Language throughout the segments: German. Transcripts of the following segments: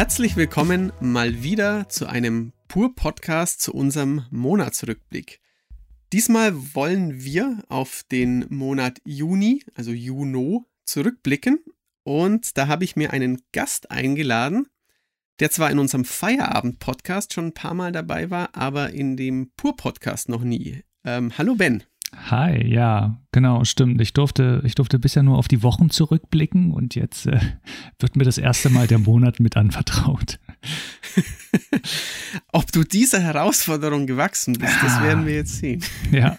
Herzlich willkommen mal wieder zu einem Pur-Podcast zu unserem Monatsrückblick. Diesmal wollen wir auf den Monat Juni, also Juno, zurückblicken und da habe ich mir einen Gast eingeladen, der zwar in unserem Feierabend-Podcast schon ein paar Mal dabei war, aber in dem Pur-Podcast noch nie. Ähm, hallo Ben. Hi, ja, genau, stimmt. Ich durfte, ich durfte bisher nur auf die Wochen zurückblicken und jetzt äh, wird mir das erste Mal der Monat mit anvertraut. Ob du dieser Herausforderung gewachsen bist, ja. das werden wir jetzt sehen. Ja.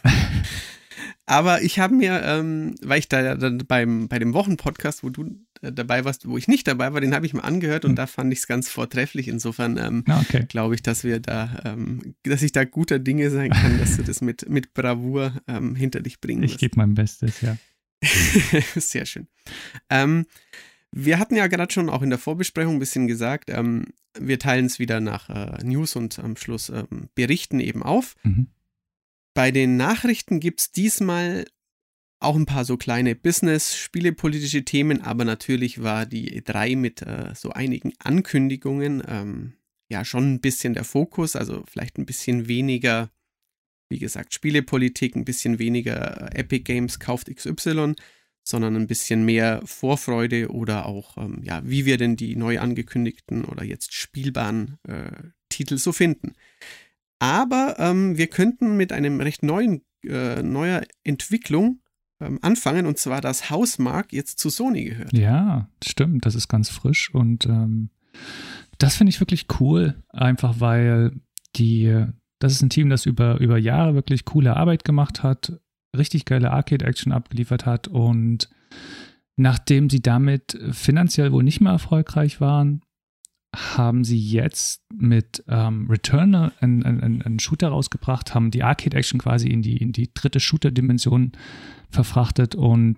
Aber ich habe mir, ähm, weil ich da dann beim, bei dem Wochenpodcast, wo du dabei warst, wo ich nicht dabei war, den habe ich mir angehört und mhm. da fand ich es ganz vortrefflich. Insofern ähm, ah, okay. glaube ich, dass wir da, ähm, dass ich da guter Dinge sein kann, dass du das mit, mit Bravour ähm, hinter dich bringen Ich gebe mein Bestes, ja. Sehr schön. Ähm, wir hatten ja gerade schon auch in der Vorbesprechung ein bisschen gesagt, ähm, wir teilen es wieder nach äh, News und am Schluss ähm, Berichten eben auf. Mhm. Bei den Nachrichten gibt es diesmal auch ein paar so kleine Business, spielepolitische Themen, aber natürlich war die E3 mit äh, so einigen Ankündigungen ähm, ja schon ein bisschen der Fokus, also vielleicht ein bisschen weniger, wie gesagt, Spielepolitik, ein bisschen weniger Epic Games kauft XY, sondern ein bisschen mehr Vorfreude oder auch, ähm, ja, wie wir denn die neu angekündigten oder jetzt spielbaren äh, Titel so finden. Aber ähm, wir könnten mit einem recht neuen, äh, neuer Entwicklung anfangen, und zwar, dass Hausmark jetzt zu Sony gehört. Ja, stimmt, das ist ganz frisch und ähm, das finde ich wirklich cool, einfach weil die, das ist ein Team, das über, über Jahre wirklich coole Arbeit gemacht hat, richtig geile Arcade-Action abgeliefert hat und nachdem sie damit finanziell wohl nicht mehr erfolgreich waren, haben sie jetzt mit ähm, Returnal einen, einen, einen Shooter rausgebracht, haben die Arcade-Action quasi in die, in die dritte Shooter-Dimension verfrachtet und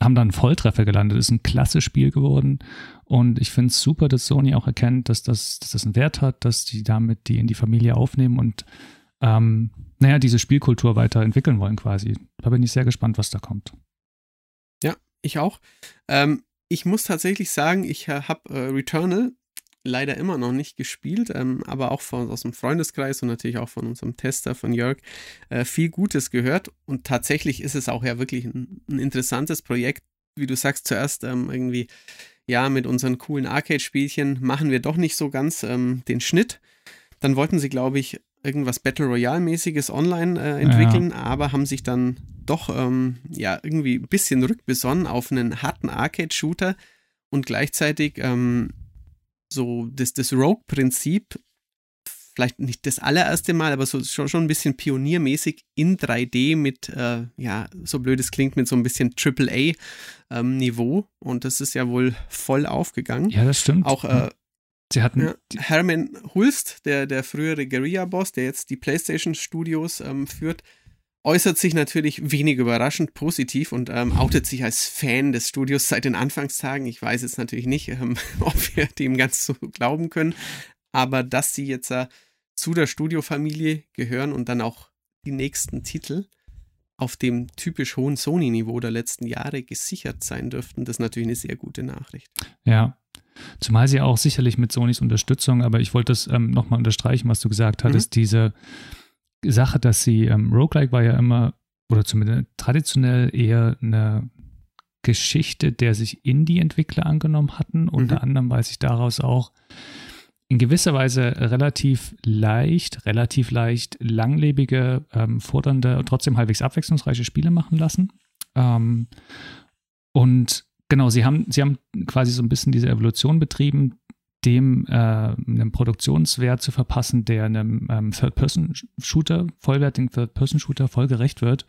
haben dann Volltreffer gelandet. Ist ein klasse Spiel geworden. Und ich finde es super, dass Sony auch erkennt, dass das, dass das einen Wert hat, dass die damit die in die Familie aufnehmen und ähm, naja, diese Spielkultur weiterentwickeln wollen quasi. Da bin ich sehr gespannt, was da kommt. Ja, ich auch. Ähm, ich muss tatsächlich sagen, ich äh, habe äh, Returnal leider immer noch nicht gespielt, ähm, aber auch von, aus dem Freundeskreis und natürlich auch von unserem Tester, von Jörg, äh, viel Gutes gehört. Und tatsächlich ist es auch ja wirklich ein, ein interessantes Projekt. Wie du sagst, zuerst ähm, irgendwie, ja, mit unseren coolen Arcade-Spielchen machen wir doch nicht so ganz ähm, den Schnitt. Dann wollten sie, glaube ich, irgendwas Battle Royale-mäßiges online äh, entwickeln, ja. aber haben sich dann doch ähm, ja irgendwie ein bisschen rückbesonnen auf einen harten Arcade-Shooter und gleichzeitig ähm, so das, das Rogue-Prinzip, vielleicht nicht das allererste Mal, aber so schon, schon ein bisschen pioniermäßig in 3D mit, äh, ja, so blöd es klingt, mit so ein bisschen AAA-Niveau. Ähm, und das ist ja wohl voll aufgegangen. Ja, das stimmt. Auch äh, Sie hatten ja, Herman Hulst, der, der frühere Guerilla-Boss, der jetzt die PlayStation Studios ähm, führt, äußert sich natürlich wenig überraschend positiv und ähm, outet sich als Fan des Studios seit den Anfangstagen. Ich weiß jetzt natürlich nicht, ähm, ob wir dem ganz so glauben können, aber dass sie jetzt äh, zu der Studiofamilie gehören und dann auch die nächsten Titel auf dem typisch hohen Sony-Niveau der letzten Jahre gesichert sein dürften, das ist natürlich eine sehr gute Nachricht. Ja, Zumal sie auch sicherlich mit Sonys Unterstützung, aber ich wollte das ähm, nochmal unterstreichen, was du gesagt hattest, mhm. diese Sache, dass sie, ähm, Roguelike war ja immer, oder zumindest traditionell eher eine Geschichte, der sich Indie-Entwickler angenommen hatten. Unter mhm. anderem weiß ich daraus auch in gewisser Weise relativ leicht, relativ leicht langlebige, ähm, fordernde und trotzdem halbwegs abwechslungsreiche Spiele machen lassen. Ähm, und genau, sie haben, sie haben quasi so ein bisschen diese Evolution betrieben, dem äh, einen Produktionswert zu verpassen, der einem ähm, Third-Person-Shooter, vollwertigen Third-Person-Shooter voll gerecht wird.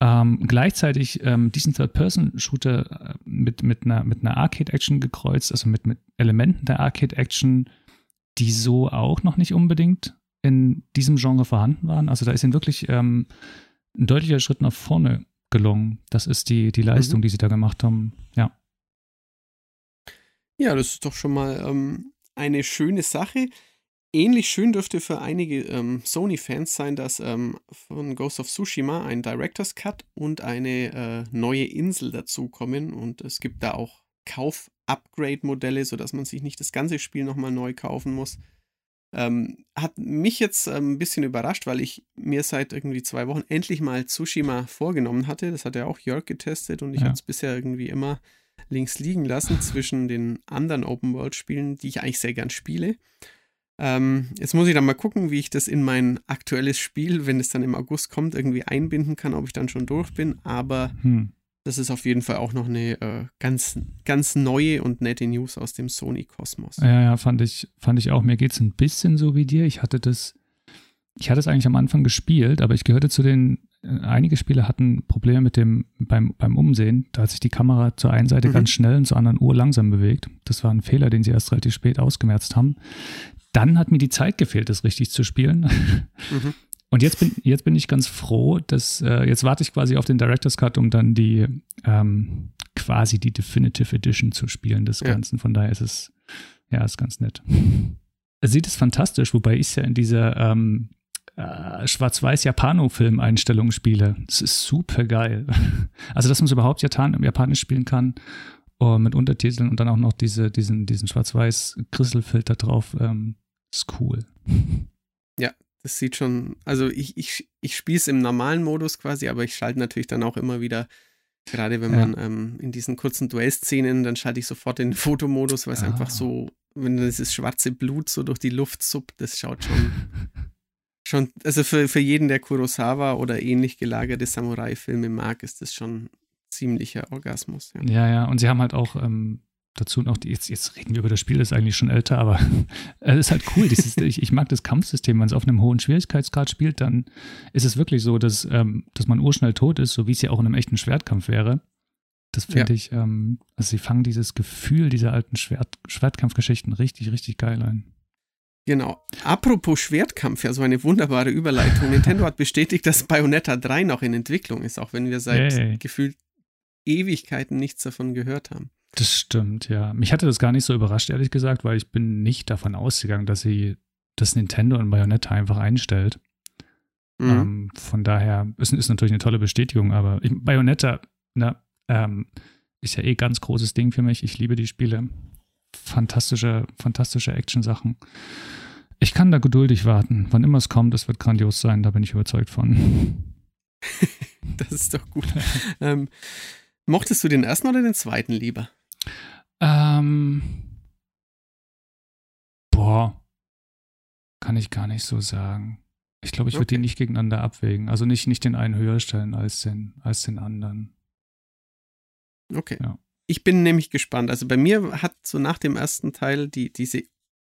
Ähm, gleichzeitig ähm, diesen Third-Person-Shooter äh, mit, mit einer, mit einer Arcade-Action gekreuzt, also mit, mit Elementen der Arcade-Action, die so auch noch nicht unbedingt in diesem Genre vorhanden waren. Also da ist ihnen wirklich ähm, ein deutlicher Schritt nach vorne gelungen. Das ist die, die Leistung, mhm. die sie da gemacht haben. Ja. Ja, das ist doch schon mal ähm, eine schöne Sache. Ähnlich schön dürfte für einige ähm, Sony-Fans sein, dass ähm, von Ghost of Tsushima ein Director's Cut und eine äh, neue Insel dazukommen. Und es gibt da auch Kauf-Upgrade-Modelle, sodass man sich nicht das ganze Spiel nochmal neu kaufen muss. Ähm, hat mich jetzt ähm, ein bisschen überrascht, weil ich mir seit irgendwie zwei Wochen endlich mal Tsushima vorgenommen hatte. Das hat ja auch Jörg getestet und ich ja. habe es bisher irgendwie immer links liegen lassen zwischen den anderen Open-World-Spielen, die ich eigentlich sehr gern spiele. Ähm, jetzt muss ich dann mal gucken, wie ich das in mein aktuelles Spiel, wenn es dann im August kommt, irgendwie einbinden kann, ob ich dann schon durch bin. Aber hm. das ist auf jeden Fall auch noch eine äh, ganz, ganz neue und nette News aus dem Sony-Kosmos. Ja, ja, fand ich, fand ich auch. Mir geht es ein bisschen so wie dir. Ich hatte das, ich hatte es eigentlich am Anfang gespielt, aber ich gehörte zu den einige Spiele hatten Probleme mit dem beim, beim Umsehen. Da hat sich die Kamera zur einen Seite mhm. ganz schnell und zur anderen Uhr langsam bewegt. Das war ein Fehler, den sie erst relativ spät ausgemerzt haben. Dann hat mir die Zeit gefehlt, das richtig zu spielen. Mhm. Und jetzt bin, jetzt bin ich ganz froh, dass äh, jetzt warte ich quasi auf den Director's Cut, um dann die ähm, quasi die Definitive Edition zu spielen des Ganzen. Ja. Von daher ist es ja ist ganz nett. Es sieht es fantastisch, wobei ich es ja in dieser ähm, äh, Schwarz-Weiß-Japano-Film-Einstellungen spiele. Das ist super geil. Also, dass man es überhaupt Japan Japanisch spielen kann uh, mit Untertiteln und dann auch noch diese, diesen, diesen Schwarz-Weiß-Krisselfilter drauf, ähm, ist cool. Ja, das sieht schon, also ich, ich, ich spiele es im normalen Modus quasi, aber ich schalte natürlich dann auch immer wieder, gerade wenn man ja. ähm, in diesen kurzen Duellszenen, dann schalte ich sofort den Fotomodus, weil es ah. einfach so, wenn dieses schwarze Blut so durch die Luft suppt, das schaut schon schon, also für, für jeden, der Kurosawa oder ähnlich gelagerte Samurai-Filme mag, ist das schon ziemlicher Orgasmus. Ja, ja, ja. und sie haben halt auch ähm, dazu noch, die, jetzt, jetzt reden wir über das Spiel, das ist eigentlich schon älter, aber es ist halt cool. Dieses, ich, ich mag das Kampfsystem, wenn es auf einem hohen Schwierigkeitsgrad spielt, dann ist es wirklich so, dass, ähm, dass man urschnell tot ist, so wie es ja auch in einem echten Schwertkampf wäre. Das finde ja. ich, ähm, also sie fangen dieses Gefühl dieser alten Schwert, Schwertkampfgeschichten richtig, richtig geil ein. Genau. Apropos Schwertkampf, ja, so eine wunderbare Überleitung. Nintendo hat bestätigt, dass Bayonetta 3 noch in Entwicklung ist, auch wenn wir seit hey. gefühlt Ewigkeiten nichts davon gehört haben. Das stimmt, ja. Mich hatte das gar nicht so überrascht, ehrlich gesagt, weil ich bin nicht davon ausgegangen, dass sie das Nintendo in Bayonetta einfach einstellt. Mhm. Ähm, von daher ist, ist natürlich eine tolle Bestätigung, aber ich, Bayonetta, na, ähm, ist ja eh ganz großes Ding für mich. Ich liebe die Spiele fantastische, fantastische Action-Sachen. Ich kann da geduldig warten. Wann immer es kommt, es wird grandios sein, da bin ich überzeugt von. das ist doch gut. ähm, mochtest du den ersten oder den zweiten lieber? Ähm, boah, kann ich gar nicht so sagen. Ich glaube, ich würde okay. die nicht gegeneinander abwägen. Also nicht, nicht den einen höher stellen als den, als den anderen. Okay. Ja. Ich bin nämlich gespannt. Also bei mir hat so nach dem ersten Teil die, diese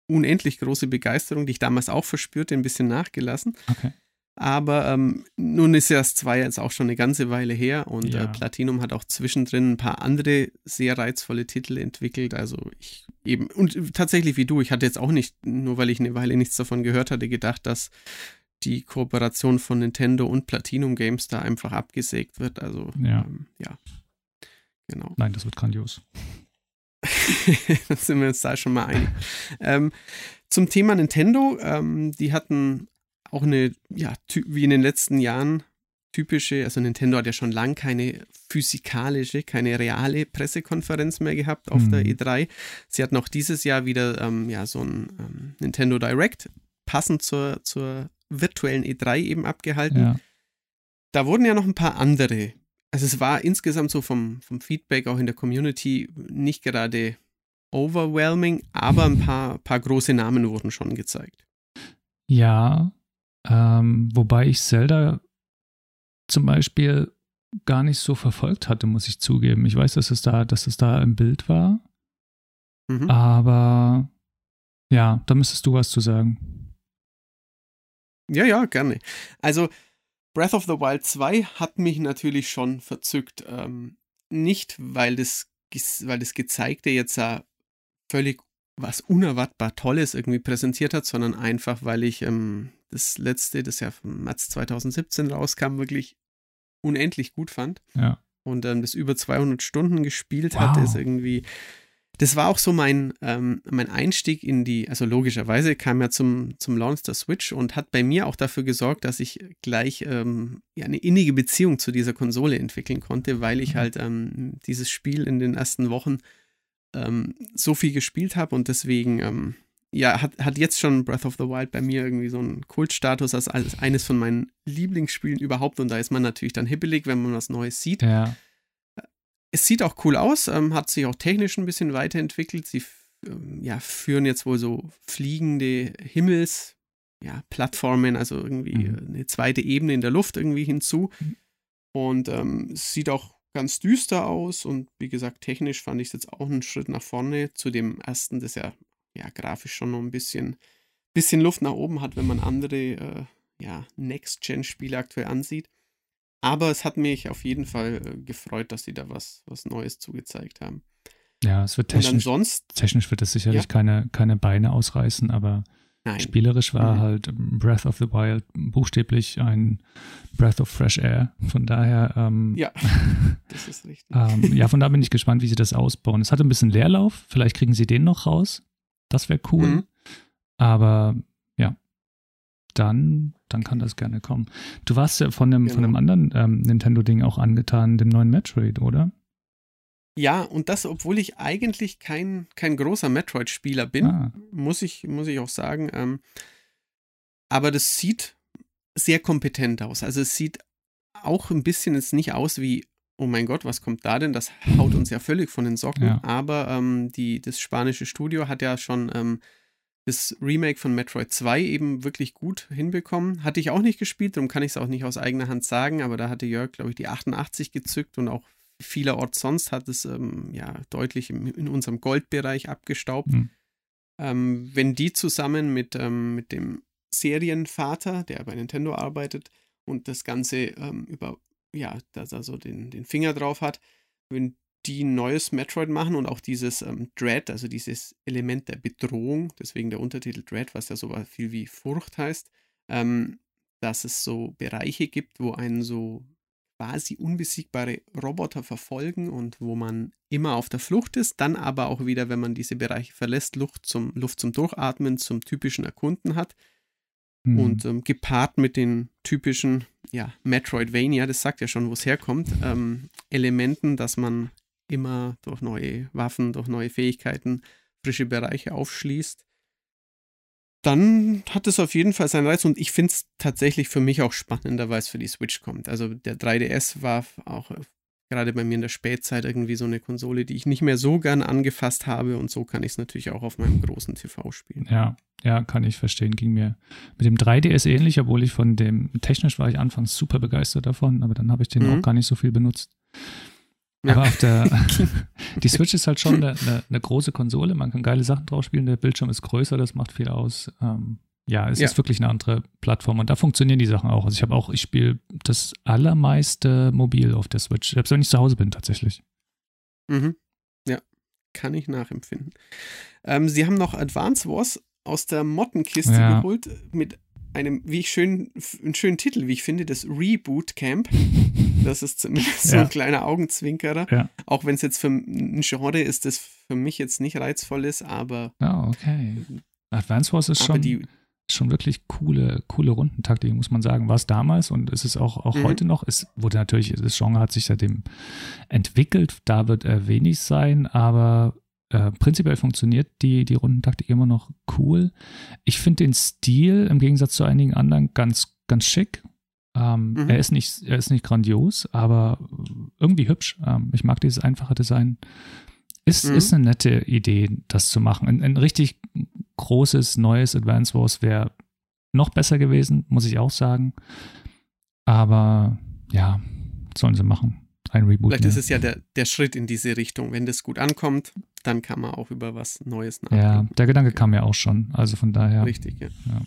unendlich große Begeisterung, die ich damals auch verspürte, ein bisschen nachgelassen. Okay. Aber ähm, nun ist ja das 2 jetzt auch schon eine ganze Weile her und äh, ja. äh, Platinum hat auch zwischendrin ein paar andere sehr reizvolle Titel entwickelt. Also ich eben, und tatsächlich wie du, ich hatte jetzt auch nicht, nur weil ich eine Weile nichts davon gehört hatte, gedacht, dass die Kooperation von Nintendo und Platinum Games da einfach abgesägt wird. Also ja, ähm, ja Genau. Nein, das wird grandios. Dann sind wir uns da schon mal einig. ähm, zum Thema Nintendo, ähm, die hatten auch eine, ja, wie in den letzten Jahren typische, also Nintendo hat ja schon lange keine physikalische, keine reale Pressekonferenz mehr gehabt auf mhm. der E3. Sie hatten auch dieses Jahr wieder ähm, ja, so ein ähm, Nintendo Direct, passend zur, zur virtuellen E3 eben abgehalten. Ja. Da wurden ja noch ein paar andere also es war insgesamt so vom, vom Feedback auch in der Community nicht gerade overwhelming, aber ein paar, paar große Namen wurden schon gezeigt. Ja, ähm, wobei ich Zelda zum Beispiel gar nicht so verfolgt hatte, muss ich zugeben. Ich weiß, dass es da, dass es da im Bild war. Mhm. Aber ja, da müsstest du was zu sagen. Ja, ja, gerne. Also Breath of the Wild 2 hat mich natürlich schon verzückt. Ähm, nicht, weil das, weil das Gezeigte jetzt ja völlig was unerwartbar Tolles irgendwie präsentiert hat, sondern einfach, weil ich ähm, das letzte, das ja vom März 2017 rauskam, wirklich unendlich gut fand. Ja. Und ähm, das über 200 Stunden gespielt wow. hat, ist irgendwie das war auch so mein, ähm, mein Einstieg in die, also logischerweise kam ja zum, zum Launch der Switch und hat bei mir auch dafür gesorgt, dass ich gleich ähm, ja, eine innige Beziehung zu dieser Konsole entwickeln konnte, weil ich mhm. halt ähm, dieses Spiel in den ersten Wochen ähm, so viel gespielt habe und deswegen, ähm, ja, hat, hat jetzt schon Breath of the Wild bei mir irgendwie so einen Kultstatus als, als eines von meinen Lieblingsspielen überhaupt und da ist man natürlich dann hibbelig, wenn man was Neues sieht. Ja. Es sieht auch cool aus, ähm, hat sich auch technisch ein bisschen weiterentwickelt. Sie ähm, ja, führen jetzt wohl so fliegende Himmels, ja, Plattformen, also irgendwie mhm. eine zweite Ebene in der Luft irgendwie hinzu. Mhm. Und ähm, es sieht auch ganz düster aus und wie gesagt, technisch fand ich es jetzt auch einen Schritt nach vorne zu dem ersten, das ja, ja grafisch schon noch ein bisschen, bisschen Luft nach oben hat, wenn man andere äh, ja, Next-Gen-Spiele aktuell ansieht. Aber es hat mich auf jeden Fall äh, gefreut, dass sie da was, was Neues zugezeigt haben. Ja, es wird technisch, technisch wird es sicherlich ja. keine, keine Beine ausreißen, aber Nein. spielerisch war mhm. halt Breath of the Wild buchstäblich ein Breath of Fresh Air. Von daher, ähm, ja, das ist richtig. ähm, ja, von da bin ich gespannt, wie sie das ausbauen. Es hatte ein bisschen Leerlauf, vielleicht kriegen sie den noch raus. Das wäre cool. Mhm. Aber dann, dann kann das gerne kommen. Du warst ja von dem, genau. von dem anderen ähm, Nintendo-Ding auch angetan, dem neuen Metroid, oder? Ja, und das, obwohl ich eigentlich kein, kein großer Metroid-Spieler bin, ah. muss, ich, muss ich auch sagen. Ähm, aber das sieht sehr kompetent aus. Also es sieht auch ein bisschen jetzt nicht aus wie, oh mein Gott, was kommt da denn? Das haut uns ja völlig von den Socken. Ja. Aber ähm, die, das spanische Studio hat ja schon ähm, das Remake von Metroid 2 eben wirklich gut hinbekommen. Hatte ich auch nicht gespielt, darum kann ich es auch nicht aus eigener Hand sagen, aber da hatte Jörg, glaube ich, die 88 gezückt und auch vielerorts sonst hat es ähm, ja deutlich im, in unserem Goldbereich abgestaubt. Mhm. Ähm, wenn die zusammen mit, ähm, mit dem Serienvater, der bei Nintendo arbeitet und das Ganze ähm, über, ja, dass er so den, den Finger drauf hat, wenn die ein neues Metroid machen und auch dieses ähm, Dread, also dieses Element der Bedrohung, deswegen der Untertitel Dread, was ja so viel wie Furcht heißt, ähm, dass es so Bereiche gibt, wo einen so quasi unbesiegbare Roboter verfolgen und wo man immer auf der Flucht ist, dann aber auch wieder, wenn man diese Bereiche verlässt, Luft zum, Luft zum Durchatmen, zum typischen Erkunden hat. Mhm. Und ähm, gepaart mit den typischen, ja, Metroidvania, das sagt ja schon, wo es herkommt, ähm, Elementen, dass man immer durch neue Waffen, durch neue Fähigkeiten frische Bereiche aufschließt dann hat es auf jeden Fall seinen Reiz und ich finde es tatsächlich für mich auch spannender, weil es für die Switch kommt. Also der 3DS war auch äh, gerade bei mir in der Spätzeit irgendwie so eine Konsole, die ich nicht mehr so gern angefasst habe und so kann ich es natürlich auch auf meinem großen TV spielen. Ja, ja, kann ich verstehen. Ging mir mit dem 3DS ähnlich, obwohl ich von dem, technisch war ich anfangs super begeistert davon, aber dann habe ich den mhm. auch gar nicht so viel benutzt. Ja. Aber auf der, die Switch ist halt schon eine, eine, eine, große Konsole. Man kann geile Sachen drauf spielen. Der Bildschirm ist größer, das macht viel aus. Ähm, ja, es ja. ist wirklich eine andere Plattform und da funktionieren die Sachen auch. Also ich habe auch, ich spiele das allermeiste mobil auf der Switch, selbst wenn ich zu Hause bin tatsächlich. Mhm. Ja, kann ich nachempfinden. Ähm, sie haben noch Advance Wars aus der Mottenkiste ja. geholt mit einem, wie ich schön, einen schönen Titel, wie ich finde, das Reboot Camp. Das ist zumindest ja. so ein kleiner Augenzwinkerer. Ja. Auch wenn es jetzt für ein Genre ist, das für mich jetzt nicht reizvoll ist, aber. Oh, okay. Advance Wars ist schon, die, schon wirklich coole, coole Rundentaktik, muss man sagen. War es damals und ist es auch, auch mhm. heute noch. Es wurde natürlich, das Genre hat sich seitdem entwickelt. Da wird er wenig sein, aber äh, prinzipiell funktioniert die, die Rundentaktik immer noch cool. Ich finde den Stil im Gegensatz zu einigen anderen ganz, ganz schick. Ähm, mhm. Er ist nicht, er ist nicht grandios, aber irgendwie hübsch. Ähm, ich mag dieses einfache Design. Ist, mhm. ist eine nette Idee, das zu machen. Ein, ein richtig großes, neues Advance Wars wäre noch besser gewesen, muss ich auch sagen. Aber ja, sollen sie machen ein Reboot. Vielleicht mehr. ist es ja der, der Schritt in diese Richtung. Wenn das gut ankommt, dann kann man auch über was Neues nachdenken. Ja, der Gedanke kam ja auch schon. Also von daher. Richtig, ja. ja.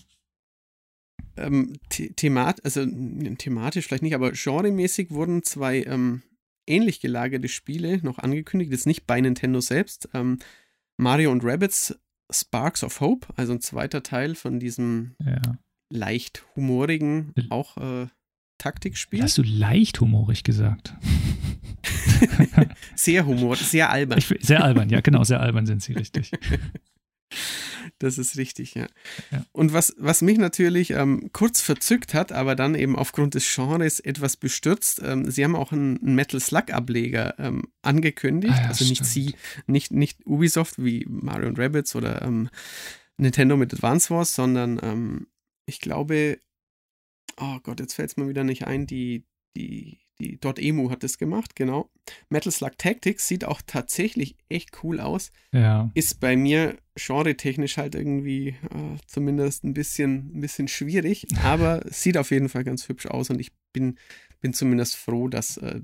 Ähm, the themat also thematisch vielleicht nicht, aber genremäßig wurden zwei ähm, ähnlich gelagerte Spiele noch angekündigt. Jetzt nicht bei Nintendo selbst. Ähm, Mario und Rabbits Sparks of Hope, also ein zweiter Teil von diesem ja. leicht humorigen, auch äh, Taktikspiel. Hast du leicht humorig gesagt? sehr humor, sehr albern. Ich, sehr albern, ja, genau, sehr albern sind sie, richtig. Das ist richtig, ja. ja. Und was, was mich natürlich ähm, kurz verzückt hat, aber dann eben aufgrund des Genres etwas bestürzt, ähm, sie haben auch einen Metal Slug-Ableger ähm, angekündigt. Ah, ja, also nicht sie, nicht, nicht Ubisoft wie Mario Rabbits oder ähm, Nintendo mit Advance Wars, sondern ähm, ich glaube, oh Gott, jetzt fällt es mir wieder nicht ein, die, die, die .emu hat das gemacht, genau. Metal Slug Tactics sieht auch tatsächlich echt cool aus. Ja. Ist bei mir genre-technisch halt irgendwie äh, zumindest ein bisschen, ein bisschen schwierig, aber sieht auf jeden Fall ganz hübsch aus und ich bin, bin zumindest froh, dass äh,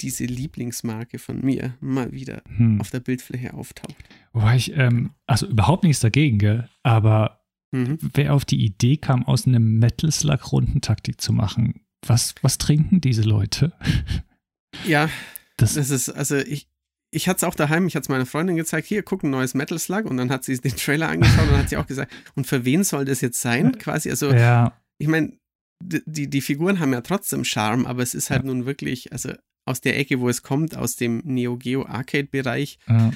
diese Lieblingsmarke von mir mal wieder hm. auf der Bildfläche auftaucht. Wobei ich, ähm, also überhaupt nichts dagegen, gell? aber mhm. wer auf die Idee kam, aus einem Metal Slug Rundentaktik zu machen, was, was trinken diese Leute? Ja, das, das ist, also ich, ich hatte es auch daheim, ich hatte es meiner Freundin gezeigt, hier, guck, ein neues Metal Slug und dann hat sie den Trailer angeschaut und dann hat sie auch gesagt, und für wen soll das jetzt sein? Quasi, also, ja. ich meine, die, die Figuren haben ja trotzdem Charme, aber es ist halt ja. nun wirklich, also aus der Ecke, wo es kommt, aus dem Neo Geo Arcade-Bereich. Ja.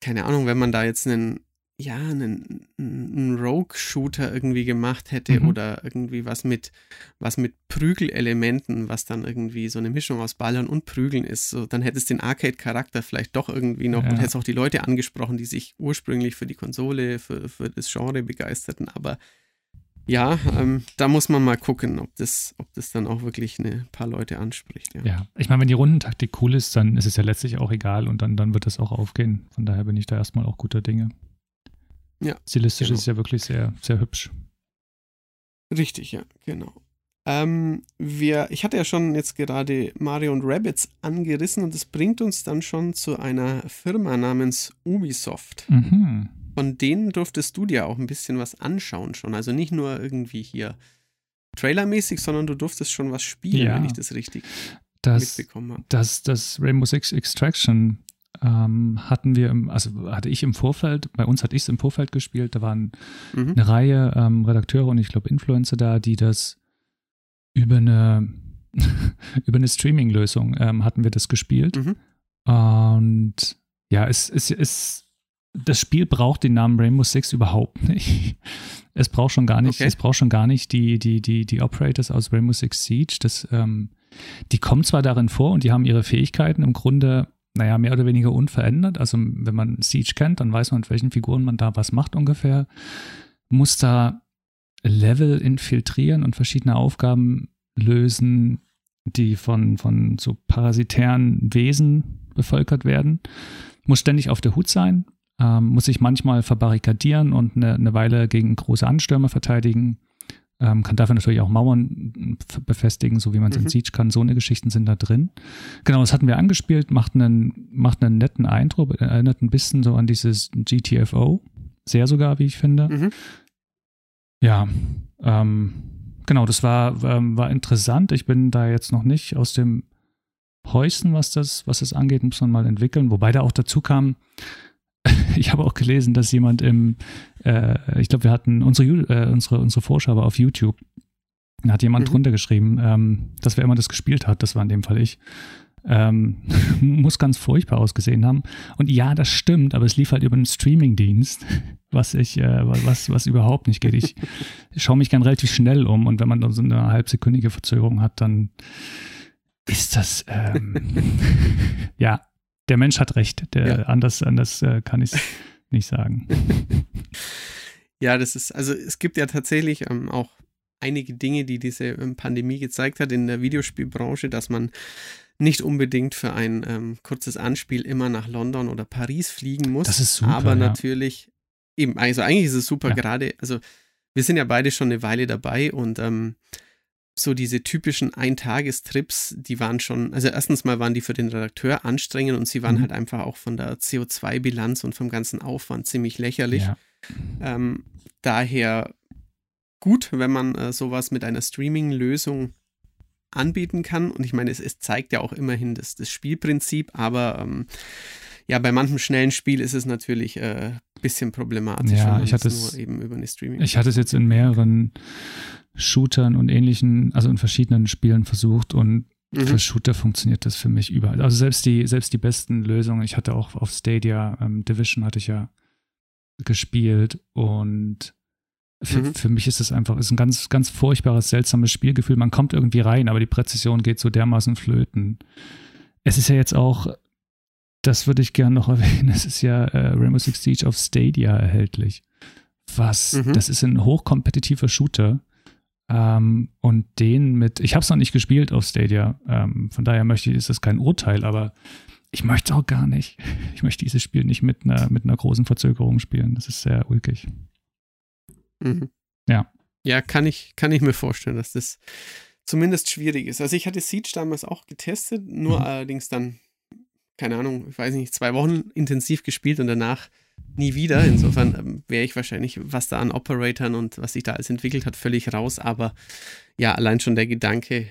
Keine Ahnung, wenn man da jetzt einen ja, einen, einen Rogue-Shooter irgendwie gemacht hätte mhm. oder irgendwie was mit, was mit Prügelelementen, was dann irgendwie so eine Mischung aus Ballern und Prügeln ist, so, dann hätte es den Arcade-Charakter vielleicht doch irgendwie noch ja. und hätte es auch die Leute angesprochen, die sich ursprünglich für die Konsole, für, für das Genre begeisterten. Aber ja, ähm, da muss man mal gucken, ob das, ob das dann auch wirklich ein paar Leute anspricht. Ja, ja. ich meine, wenn die Rundentaktik cool ist, dann ist es ja letztlich auch egal und dann, dann wird das auch aufgehen. Von daher bin ich da erstmal auch guter Dinge. Ja. Stilistisch genau. ist es ja wirklich sehr, sehr hübsch. Richtig, ja, genau. Ähm, wir, ich hatte ja schon jetzt gerade Mario und Rabbits angerissen und das bringt uns dann schon zu einer Firma namens Ubisoft. Mhm. Von denen durftest du dir auch ein bisschen was anschauen schon. Also nicht nur irgendwie hier trailermäßig, sondern du durftest schon was spielen, ja. wenn ich das richtig das, mitbekommen habe. Das, das Rainbow Six Extraction ähm, hatten wir, im, also hatte ich im Vorfeld, bei uns hatte ich es im Vorfeld gespielt, da waren mhm. eine Reihe ähm, Redakteure und ich glaube Influencer da, die das über eine, über eine Streaming-Lösung ähm, hatten wir das gespielt. Mhm. Und ja, es, es, es, das Spiel braucht den Namen Rainbow Six überhaupt nicht. Es braucht schon gar nicht, okay. es braucht schon gar nicht die, die, die, die Operators aus Rainbow Six Siege. Das, ähm, die kommen zwar darin vor und die haben ihre Fähigkeiten im Grunde naja, mehr oder weniger unverändert. Also wenn man Siege kennt, dann weiß man, mit welchen Figuren man da was macht ungefähr. Muss da Level infiltrieren und verschiedene Aufgaben lösen, die von, von so parasitären Wesen bevölkert werden. Muss ständig auf der Hut sein, ähm, muss sich manchmal verbarrikadieren und eine, eine Weile gegen große Anstürme verteidigen ähm, kann dafür natürlich auch Mauern befestigen, so wie man es mhm. in Siege kann. So eine Geschichten sind da drin. Genau, das hatten wir angespielt, macht einen, macht einen netten Eindruck, erinnert ein bisschen so an dieses GTFO. Sehr sogar, wie ich finde. Mhm. Ja, ähm, genau, das war, ähm, war interessant. Ich bin da jetzt noch nicht aus dem Häuschen, was das, was das angeht, muss man mal entwickeln. Wobei da auch dazu kam, ich habe auch gelesen, dass jemand im, äh, ich glaube, wir hatten unsere, äh, unsere, unsere Vorschau auf YouTube. Da hat jemand mhm. drunter geschrieben, ähm, dass wer immer das gespielt hat, das war in dem Fall ich, ähm, muss ganz furchtbar ausgesehen haben. Und ja, das stimmt, aber es lief halt über einen Streamingdienst, was ich, äh, was, was überhaupt nicht geht. Ich schaue mich gern relativ schnell um und wenn man dann so eine halbsekündige Verzögerung hat, dann ist das ähm, ja der Mensch hat recht. Der, ja. Anders, anders äh, kann ich es nicht sagen. Ja, das ist, also es gibt ja tatsächlich ähm, auch einige Dinge, die diese ähm, Pandemie gezeigt hat in der Videospielbranche, dass man nicht unbedingt für ein ähm, kurzes Anspiel immer nach London oder Paris fliegen muss. Das ist super. Aber ja. natürlich, eben, also eigentlich ist es super, ja. gerade, also wir sind ja beide schon eine Weile dabei und ähm, so diese typischen Eintagestrips, die waren schon, also erstens mal waren die für den Redakteur anstrengend und sie waren mhm. halt einfach auch von der CO2-Bilanz und vom ganzen Aufwand ziemlich lächerlich. Ja. Ähm, daher gut, wenn man äh, sowas mit einer Streaming-Lösung anbieten kann. Und ich meine, es, es, zeigt ja auch immerhin das, das Spielprinzip, aber ähm, ja, bei manchem schnellen Spiel ist es natürlich ein äh, bisschen problematisch, ja, ich hatte es, nur eben über eine Streaming. Ich hatte es jetzt in mehreren Shootern und ähnlichen, also in verschiedenen Spielen versucht und mhm. für Shooter funktioniert das für mich überall. Also selbst die, selbst die besten Lösungen, ich hatte auch auf Stadia, ähm, Division hatte ich ja gespielt und für, mhm. für, mich ist es einfach, ist ein ganz, ganz furchtbares, seltsames Spielgefühl. Man kommt irgendwie rein, aber die Präzision geht so dermaßen flöten. Es ist ja jetzt auch, das würde ich gerne noch erwähnen, es ist ja äh, Rainbow Six Siege auf Stadia erhältlich. Was, mhm. das ist ein hochkompetitiver Shooter. Ähm, und den mit, ich habe es noch nicht gespielt auf Stadia, ähm, von daher möchte ich, ist das kein Urteil, aber ich möchte auch gar nicht. Ich möchte dieses Spiel nicht mit einer, mit einer großen Verzögerung spielen. Das ist sehr ulkig. Mhm. Ja. Ja, kann ich, kann ich mir vorstellen, dass das zumindest schwierig ist. Also ich hatte Siege damals auch getestet, nur mhm. allerdings dann, keine Ahnung, ich weiß nicht, zwei Wochen intensiv gespielt und danach nie wieder. Insofern ähm, wäre ich wahrscheinlich, was da an Operatoren und was sich da alles entwickelt hat, völlig raus. Aber ja, allein schon der Gedanke,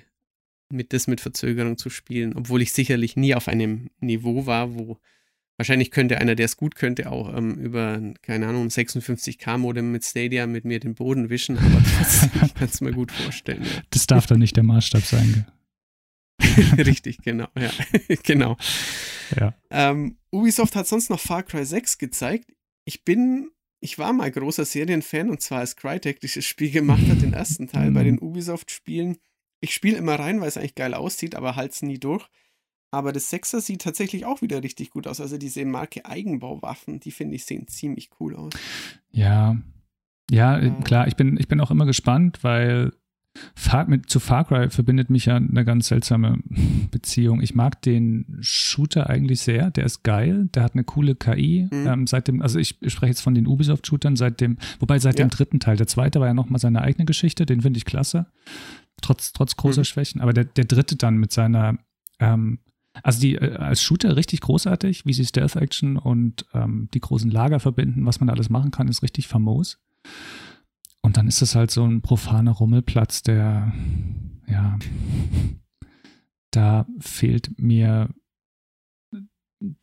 mit das mit Verzögerung zu spielen, obwohl ich sicherlich nie auf einem Niveau war, wo Wahrscheinlich könnte einer, der es gut könnte, auch ähm, über, keine Ahnung, 56K-Modem mit Stadia mit mir den Boden wischen, aber ich kann es mir gut vorstellen. Ja. Das darf dann nicht der Maßstab sein. Richtig, genau, ja. genau. Ja. Ähm, Ubisoft hat sonst noch Far Cry 6 gezeigt. Ich bin, ich war mal großer Serienfan und zwar als Crytek dieses Spiel gemacht hat, den ersten Teil bei mhm. den Ubisoft-Spielen. Ich spiele immer rein, weil es eigentlich geil aussieht, aber halt's nie durch. Aber das Sechser sieht tatsächlich auch wieder richtig gut aus. Also diese Marke Eigenbauwaffen, die finde ich sehen ziemlich cool aus. Ja, ja, ja, klar, ich bin, ich bin auch immer gespannt, weil Far, mit, zu Far Cry verbindet mich ja eine ganz seltsame Beziehung. Ich mag den Shooter eigentlich sehr, der ist geil, der hat eine coole KI. Mhm. Ähm, seit dem, also ich, ich spreche jetzt von den Ubisoft-Shootern seit dem, wobei seit ja. dem dritten Teil. Der zweite war ja nochmal seine eigene Geschichte, den finde ich klasse. Trotz, trotz großer mhm. Schwächen. Aber der, der dritte dann mit seiner ähm, also die äh, als Shooter richtig großartig, wie sie Stealth Action und ähm, die großen Lager verbinden, was man da alles machen kann, ist richtig famos. Und dann ist es halt so ein profaner Rummelplatz, der, ja, da fehlt mir,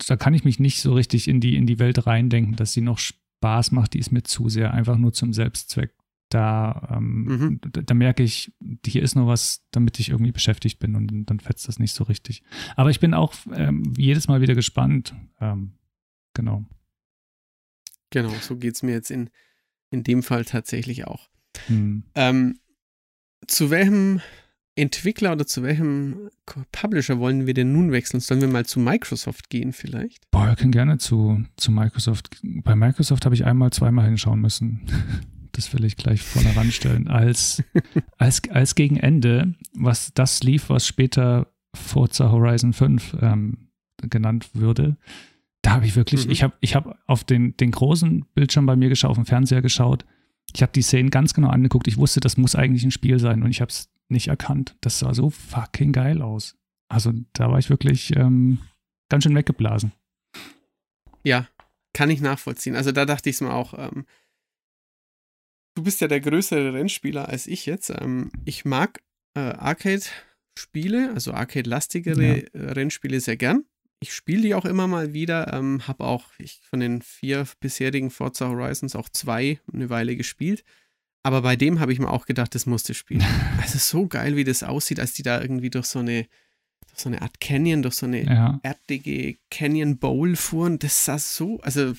da kann ich mich nicht so richtig in die, in die Welt reindenken, dass sie noch Spaß macht, die ist mir zu sehr einfach nur zum Selbstzweck da, ähm, mhm. da, da, merke ich, hier ist noch was, damit ich irgendwie beschäftigt bin und dann fetzt das nicht so richtig. Aber ich bin auch ähm, jedes Mal wieder gespannt. Ähm, genau. Genau, so geht es mir jetzt in, in dem Fall tatsächlich auch. Hm. Ähm, zu welchem Entwickler oder zu welchem Publisher wollen wir denn nun wechseln? Sollen wir mal zu Microsoft gehen vielleicht? Boah, wir können gerne zu, zu Microsoft. Bei Microsoft habe ich einmal, zweimal hinschauen müssen. das will ich gleich vorne ranstellen, als, als, als gegen Ende, was das lief, was später Forza Horizon 5 ähm, genannt würde. Da habe ich wirklich, mhm. ich habe ich hab auf den, den großen Bildschirm bei mir geschaut, auf dem Fernseher geschaut. Ich habe die Szenen ganz genau angeguckt. Ich wusste, das muss eigentlich ein Spiel sein und ich habe es nicht erkannt. Das sah so fucking geil aus. Also da war ich wirklich ähm, ganz schön weggeblasen. Ja, kann ich nachvollziehen. Also da dachte ich es mir auch. Ähm, du bist ja der größere Rennspieler als ich jetzt. Ähm, ich mag äh, Arcade-Spiele, also Arcade-lastigere ja. Äh, Rennspiele sehr gern. Ich spiele die auch immer mal wieder. Ähm, habe auch ich, von den vier bisherigen Forza Horizons auch zwei eine Weile gespielt. Aber bei dem habe ich mir auch gedacht, das musste spielen. Also so geil, wie das aussieht, als die da irgendwie durch so eine, durch so eine Art Canyon, durch so eine ja. erdige Canyon Bowl fuhren. Das sah so, also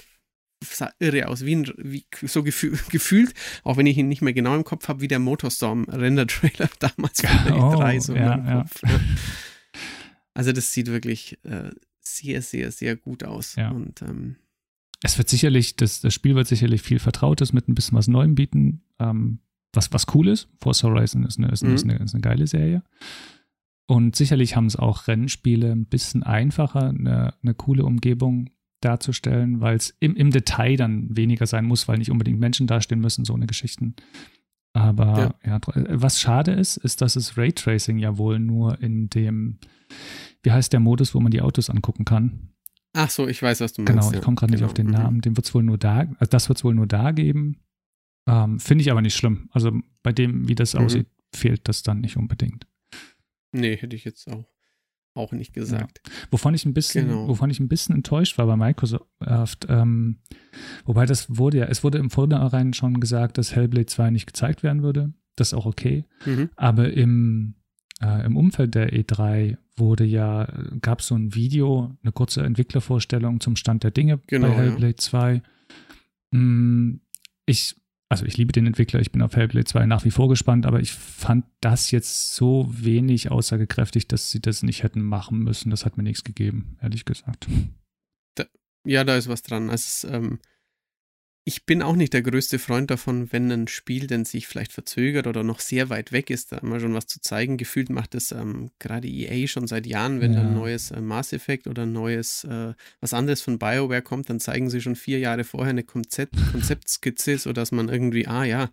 sah irre aus, wie, ein, wie so gefühl, gefühlt, auch wenn ich ihn nicht mehr genau im Kopf habe, wie der Motorstorm-Render-Trailer damals von oh, 3 so ja, ja. Also das sieht wirklich äh, sehr, sehr, sehr gut aus. Ja. Und ähm, es wird sicherlich, das, das Spiel wird sicherlich viel Vertrautes mit ein bisschen was Neuem bieten, ähm, was, was cool ist. Force Horizon ist eine, ist, mhm. eine, ist eine geile Serie. Und sicherlich haben es auch Rennspiele ein bisschen einfacher, eine, eine coole Umgebung darzustellen, weil es im, im Detail dann weniger sein muss, weil nicht unbedingt Menschen dastehen müssen, so eine Geschichten. Aber ja. ja. was schade ist, ist, dass es Raytracing ja wohl nur in dem, wie heißt der Modus, wo man die Autos angucken kann. Ach so, ich weiß, was du meinst. Genau, ich komme gerade genau. nicht auf den mhm. Namen. Den wird es wohl nur da, also das wird es wohl nur da geben. Ähm, Finde ich aber nicht schlimm. Also bei dem, wie das mhm. aussieht, fehlt das dann nicht unbedingt. Nee, hätte ich jetzt auch auch nicht gesagt. Ja. Wovon ich ein bisschen, genau. wovon ich ein bisschen enttäuscht war bei Microsoft, ähm, wobei das wurde ja, es wurde im Vornherein schon gesagt, dass Hellblade 2 nicht gezeigt werden würde. Das ist auch okay. Mhm. Aber im, äh, im Umfeld der E3 wurde ja, gab es so ein Video, eine kurze Entwicklervorstellung zum Stand der Dinge genau, bei Hellblade ja. 2. Mm, ich, also ich liebe den Entwickler, ich bin auf Hellblade 2 nach wie vor gespannt, aber ich fand das jetzt so wenig aussagekräftig, dass sie das nicht hätten machen müssen. Das hat mir nichts gegeben, ehrlich gesagt. Da, ja, da ist was dran. Also, ähm, ich bin auch nicht der größte Freund davon, wenn ein Spiel denn sich vielleicht verzögert oder noch sehr weit weg ist, da immer schon was zu zeigen. Gefühlt macht das ähm, gerade EA schon seit Jahren, wenn ja. ein neues äh, Mass Effect oder ein neues, äh, was anderes von BioWare kommt, dann zeigen sie schon vier Jahre vorher eine Konzept Konzeptskizze, sodass man irgendwie, ah ja,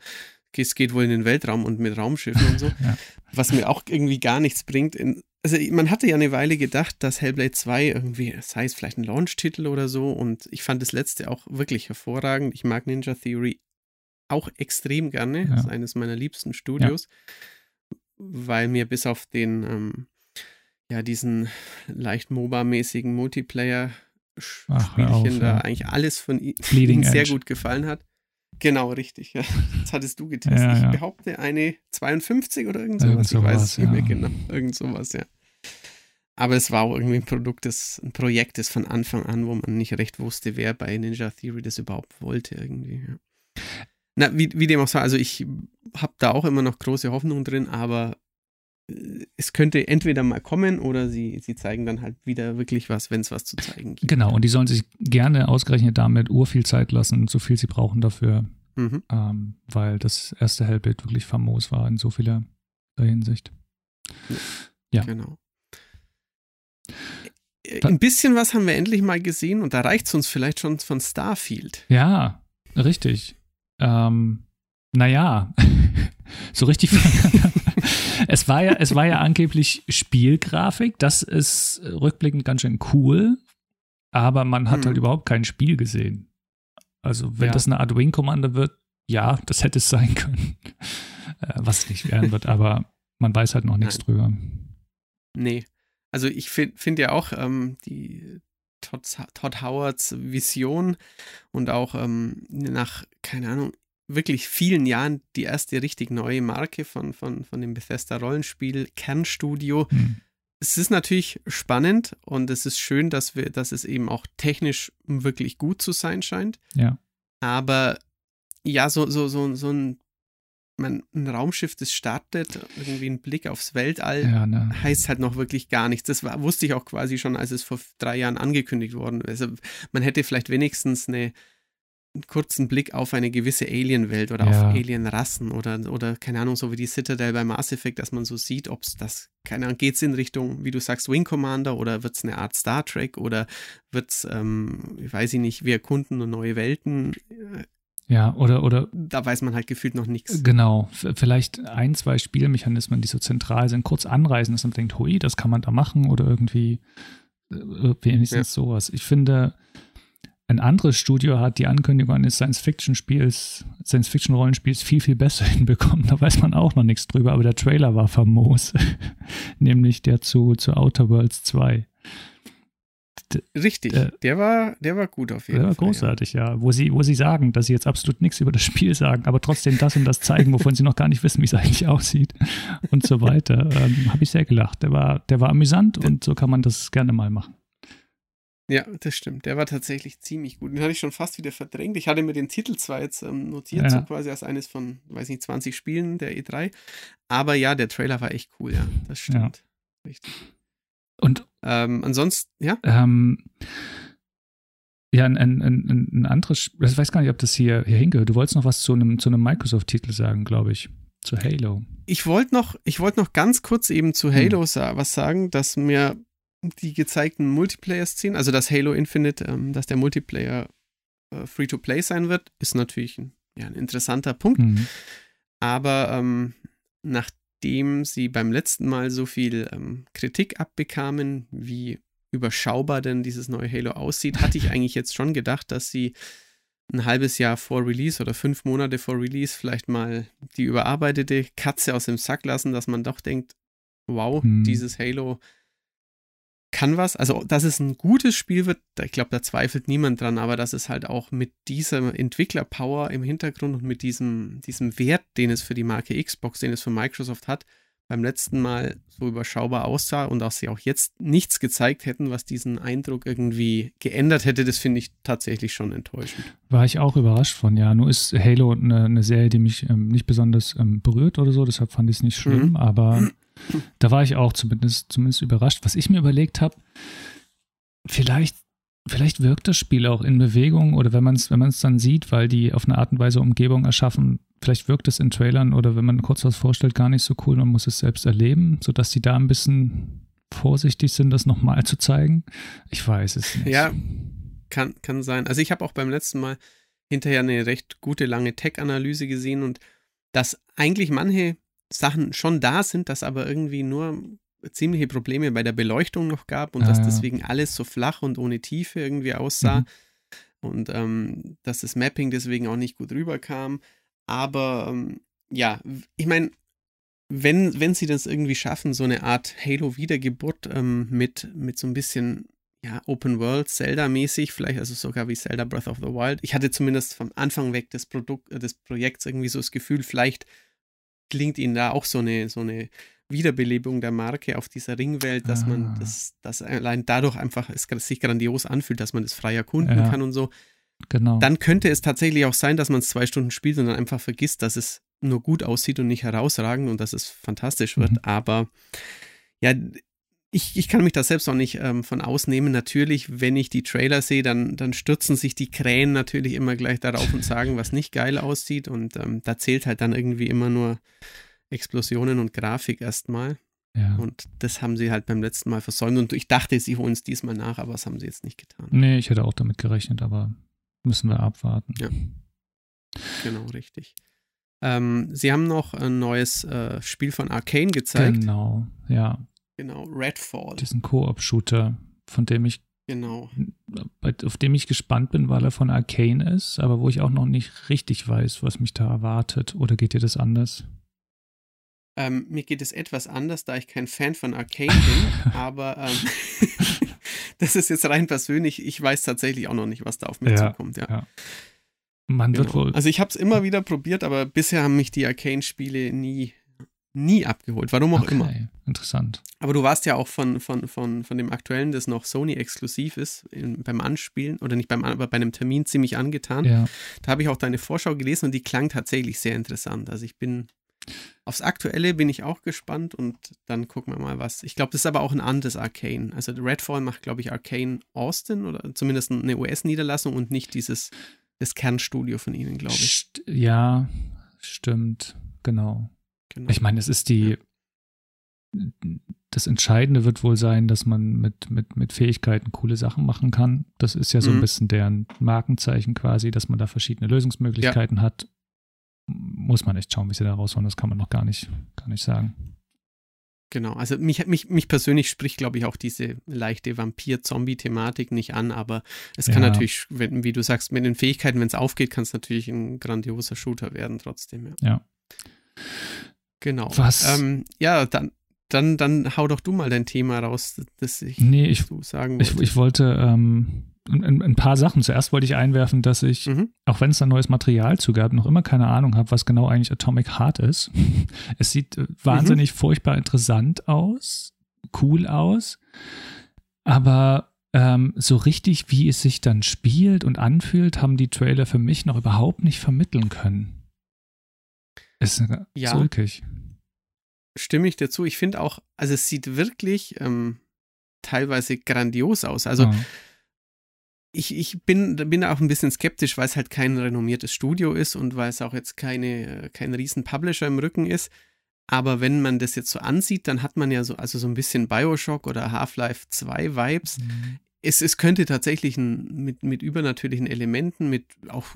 es geht wohl in den Weltraum und mit Raumschiffen und so, ja. was mir auch irgendwie gar nichts bringt. In, also man hatte ja eine Weile gedacht, dass Hellblade 2 irgendwie, das heißt vielleicht ein Launch-Titel oder so und ich fand das letzte auch wirklich hervorragend. Ich mag Ninja Theory auch extrem gerne, ja. das ist eines meiner liebsten Studios, ja. weil mir bis auf den, ähm, ja, diesen leicht MOBA-mäßigen Multiplayer-Spielchen da eigentlich alles von ihnen sehr gut gefallen hat. Genau, richtig. Ja. Das hattest du getestet. Ja, ja. Ich behaupte eine 52 oder irgend sowas. Irgend sowas ich weiß es nicht mehr genau. Irgend sowas, ja. Aber es war auch irgendwie ein Produkt, das, ein Projekt, das von Anfang an, wo man nicht recht wusste, wer bei Ninja Theory das überhaupt wollte, irgendwie. Ja. Na, wie, wie dem auch sei, also ich habe da auch immer noch große Hoffnung drin, aber es könnte entweder mal kommen oder sie, sie zeigen dann halt wieder wirklich was, wenn es was zu zeigen gibt. Genau, und die sollen sich gerne ausgerechnet damit urviel Zeit lassen, so viel sie brauchen dafür, mhm. ähm, weil das erste Hellbild wirklich famos war in so vieler Hinsicht. Ja. Genau. Äh, ein bisschen was haben wir endlich mal gesehen und da reicht es uns vielleicht schon von Starfield. Ja, richtig. Ähm, naja, so richtig. es, war ja, es war ja angeblich Spielgrafik. Das ist rückblickend ganz schön cool. Aber man hat hm. halt überhaupt kein Spiel gesehen. Also, wenn ja. das eine Art Wing Commander wird, ja, das hätte es sein können. Äh, was nicht werden wird, aber man weiß halt noch nichts Nein. drüber. Nee. Also, ich finde find ja auch ähm, die Todd, Todd, Howards Vision und auch ähm, nach, keine Ahnung, wirklich vielen Jahren die erste richtig neue Marke von, von, von dem Bethesda Rollenspiel Kernstudio. Mhm. Es ist natürlich spannend und es ist schön, dass wir, dass es eben auch technisch wirklich gut zu sein scheint. Ja. Aber ja, so, so, so, so ein, man, ein Raumschiff, das startet, irgendwie ein Blick aufs Weltall, ja, ne. heißt halt noch wirklich gar nichts. Das war, wusste ich auch quasi schon, als es vor drei Jahren angekündigt worden ist. Also man hätte vielleicht wenigstens eine, kurzen Blick auf eine gewisse Alien-Welt oder ja. auf Alien-Rassen oder, oder keine Ahnung, so wie die Citadel bei Mass Effect, dass man so sieht, ob es das, keine Ahnung, geht es in Richtung, wie du sagst, Wing Commander oder wird es eine Art Star Trek oder wird es, ähm, weiß ich nicht, wir erkunden nur neue Welten. Ja, oder, oder. Da weiß man halt gefühlt noch nichts. Genau. Vielleicht ein, zwei Spielmechanismen, die so zentral sind, kurz anreisen, dass man denkt, hui, das kann man da machen oder irgendwie äh, wenigstens ja. sowas. Ich finde, ein anderes Studio hat die Ankündigung eines Science-Fiction-Spiels, Science-Fiction-Rollenspiels viel, viel besser hinbekommen. Da weiß man auch noch nichts drüber, aber der Trailer war famos. Nämlich der zu, zu Outer Worlds 2. Richtig, der, der, war, der war gut auf jeden der Fall. Der war großartig, ja. ja. Wo, sie, wo sie sagen, dass sie jetzt absolut nichts über das Spiel sagen, aber trotzdem das und das zeigen, wovon sie noch gar nicht wissen, wie es eigentlich aussieht und so weiter. Ähm, Habe ich sehr gelacht. Der war, der war amüsant und so kann man das gerne mal machen. Ja, das stimmt. Der war tatsächlich ziemlich gut. Den hatte ich schon fast wieder verdrängt. Ich hatte mir den Titel zwar jetzt ähm, notiert, ja. so quasi als eines von, weiß nicht, 20 Spielen der E3. Aber ja, der Trailer war echt cool, ja. Das stimmt. Ja. Richtig. Und ähm, ansonsten, ja? Ähm, ja, ein, ein, ein, ein anderes, ich weiß gar nicht, ob das hier, hier hingehört. Du wolltest noch was zu einem, zu einem Microsoft-Titel sagen, glaube ich. Zu Halo. Ich wollte noch, ich noch ganz kurz eben zu Halo hm. was sagen, dass mir die gezeigten Multiplayer-Szenen, also dass Halo Infinite, ähm, dass der Multiplayer äh, Free-to-Play sein wird, ist natürlich ein, ja, ein interessanter Punkt. Mhm. Aber ähm, nachdem sie beim letzten Mal so viel ähm, Kritik abbekamen, wie überschaubar denn dieses neue Halo aussieht, hatte ich eigentlich jetzt schon gedacht, dass sie ein halbes Jahr vor Release oder fünf Monate vor Release vielleicht mal die überarbeitete Katze aus dem Sack lassen, dass man doch denkt, wow, mhm. dieses Halo kann was. Also, dass es ein gutes Spiel wird, ich glaube, da zweifelt niemand dran, aber dass es halt auch mit dieser Entwicklerpower im Hintergrund und mit diesem, diesem Wert, den es für die Marke Xbox, den es für Microsoft hat, beim letzten Mal so überschaubar aussah und dass sie auch jetzt nichts gezeigt hätten, was diesen Eindruck irgendwie geändert hätte, das finde ich tatsächlich schon enttäuschend. War ich auch überrascht von, ja. Nur ist Halo eine, eine Serie, die mich ähm, nicht besonders ähm, berührt oder so, deshalb fand ich es nicht schlimm, mhm. aber da war ich auch zumindest, zumindest überrascht. Was ich mir überlegt habe, vielleicht vielleicht wirkt das Spiel auch in Bewegung oder wenn man es wenn dann sieht, weil die auf eine Art und Weise Umgebung erschaffen, vielleicht wirkt es in Trailern oder wenn man kurz was vorstellt, gar nicht so cool, man muss es selbst erleben, sodass die da ein bisschen vorsichtig sind, das nochmal zu zeigen. Ich weiß es nicht. Ja, kann, kann sein. Also ich habe auch beim letzten Mal hinterher eine recht gute lange Tech-Analyse gesehen und dass eigentlich manche Sachen schon da sind, dass aber irgendwie nur ziemliche Probleme bei der Beleuchtung noch gab und ah, dass deswegen alles so flach und ohne Tiefe irgendwie aussah mhm. und ähm, dass das Mapping deswegen auch nicht gut rüberkam. Aber ähm, ja, ich meine, wenn, wenn sie das irgendwie schaffen, so eine Art Halo-Wiedergeburt ähm, mit, mit so ein bisschen ja, Open World, Zelda-mäßig, vielleicht also sogar wie Zelda Breath of the Wild. Ich hatte zumindest vom Anfang weg des, Produkt, äh, des Projekts irgendwie so das Gefühl, vielleicht klingt ihnen da auch so eine, so eine Wiederbelebung der Marke auf dieser Ringwelt, dass ah. man das, das allein dadurch einfach es sich grandios anfühlt, dass man das frei erkunden ja. kann und so. Genau. Dann könnte es tatsächlich auch sein, dass man es zwei Stunden spielt und dann einfach vergisst, dass es nur gut aussieht und nicht herausragend und dass es fantastisch wird. Mhm. Aber ja, ich, ich kann mich da selbst auch nicht ähm, von ausnehmen. Natürlich, wenn ich die Trailer sehe, dann, dann stürzen sich die Krähen natürlich immer gleich darauf und sagen, was nicht geil aussieht. Und ähm, da zählt halt dann irgendwie immer nur Explosionen und Grafik erstmal. Ja. Und das haben sie halt beim letzten Mal versäumt. Und ich dachte, sie holen es diesmal nach, aber das haben sie jetzt nicht getan. Nee, ich hätte auch damit gerechnet, aber müssen wir abwarten. Ja. Genau, richtig. Ähm, sie haben noch ein neues äh, Spiel von Arcane gezeigt. Genau, ja. Genau, Redfall. Diesen Koop-Shooter, von dem ich Genau. Auf dem ich gespannt bin, weil er von Arcane ist, aber wo ich auch noch nicht richtig weiß, was mich da erwartet. Oder geht dir das anders? Ähm, mir geht es etwas anders, da ich kein Fan von Arcane bin, aber ähm, das ist jetzt rein persönlich. Ich weiß tatsächlich auch noch nicht, was da auf mich ja, zukommt. Ja. ja. Man genau. wird wohl. Also ich habe es immer wieder probiert, aber bisher haben mich die Arcane-Spiele nie, nie abgeholt. Warum auch okay. immer. Interessant. Aber du warst ja auch von, von, von, von dem aktuellen, das noch Sony-exklusiv ist, in, beim Anspielen oder nicht beim, aber bei einem Termin ziemlich angetan. Ja. Da habe ich auch deine Vorschau gelesen und die klang tatsächlich sehr interessant. Also ich bin Aufs Aktuelle bin ich auch gespannt und dann gucken wir mal was. Ich glaube, das ist aber auch ein anderes Arcane. Also Redfall macht, glaube ich, Arcane Austin oder zumindest eine US-Niederlassung und nicht dieses das Kernstudio von ihnen, glaube ich. Ja, stimmt, genau. Genau. Ich meine, es ist die. Das Entscheidende wird wohl sein, dass man mit, mit, mit Fähigkeiten coole Sachen machen kann. Das ist ja so mhm. ein bisschen deren Markenzeichen quasi, dass man da verschiedene Lösungsmöglichkeiten ja. hat muss man echt schauen, wie sie da rausholen. Das kann man noch gar nicht, gar nicht sagen. Genau, also mich, mich, mich persönlich spricht, glaube ich, auch diese leichte Vampir-Zombie-Thematik nicht an, aber es kann ja. natürlich, wenn, wie du sagst, mit den Fähigkeiten, wenn es aufgeht, kann es natürlich ein grandioser Shooter werden trotzdem. Ja. ja. Genau. Was? Ähm, ja, dann, dann, dann hau doch du mal dein Thema raus, das ich, nee, ich, sagen wollte. Ich, ich wollte ähm, ein, ein, paar Sachen. Zuerst wollte ich einwerfen, dass ich, mhm. auch wenn es da neues Material zu gab, noch immer keine Ahnung habe, was genau eigentlich Atomic Heart ist. es sieht äh, wahnsinnig mhm. furchtbar interessant aus, cool aus, aber ähm, so richtig, wie es sich dann spielt und anfühlt, haben die Trailer für mich noch überhaupt nicht vermitteln können. Ist ja. sulkig. Stimme ich dazu. Ich finde auch, also es sieht wirklich ähm, teilweise grandios aus. Also mhm ich, ich bin, bin auch ein bisschen skeptisch, weil es halt kein renommiertes Studio ist und weil es auch jetzt keine, kein riesen Publisher im Rücken ist. Aber wenn man das jetzt so ansieht, dann hat man ja so, also so ein bisschen Bioshock oder Half-Life 2 Vibes. Mhm. Es, es könnte tatsächlich ein, mit, mit übernatürlichen Elementen, mit auch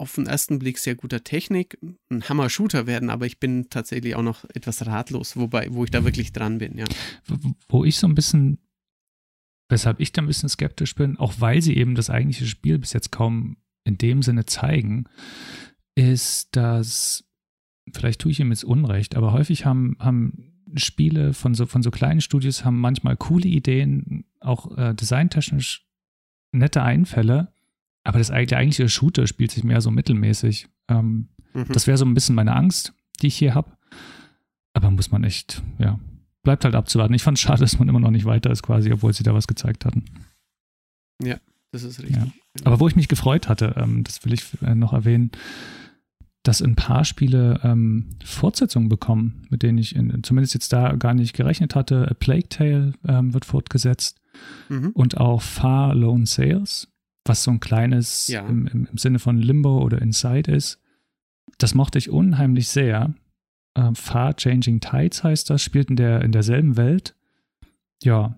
auf den ersten Blick sehr guter Technik ein Hammer-Shooter werden, aber ich bin tatsächlich auch noch etwas ratlos, wobei, wo ich da wirklich dran bin, ja. Wo ich so ein bisschen Weshalb ich da ein bisschen skeptisch bin, auch weil sie eben das eigentliche Spiel bis jetzt kaum in dem Sinne zeigen, ist, dass, vielleicht tue ich ihm jetzt Unrecht, aber häufig haben, haben Spiele von so, von so kleinen Studios haben manchmal coole Ideen, auch äh, designtechnisch nette Einfälle, aber das, der eigentliche Shooter spielt sich mehr so mittelmäßig. Ähm, mhm. Das wäre so ein bisschen meine Angst, die ich hier habe. aber muss man echt, ja, bleibt halt abzuwarten. Ich fand es schade, dass man immer noch nicht weiter ist, quasi, obwohl sie da was gezeigt hatten. Ja, das ist richtig. Ja. Aber wo ich mich gefreut hatte, ähm, das will ich äh, noch erwähnen, dass ein paar Spiele ähm, Fortsetzungen bekommen, mit denen ich in, zumindest jetzt da gar nicht gerechnet hatte. A Plague Tale ähm, wird fortgesetzt mhm. und auch Far Lone Sales, was so ein kleines ja. im, im, im, Sinne von Limbo oder Inside ist. Das mochte ich unheimlich sehr. Ähm, Far Changing Tides heißt das, spielt in, der, in derselben Welt. Ja,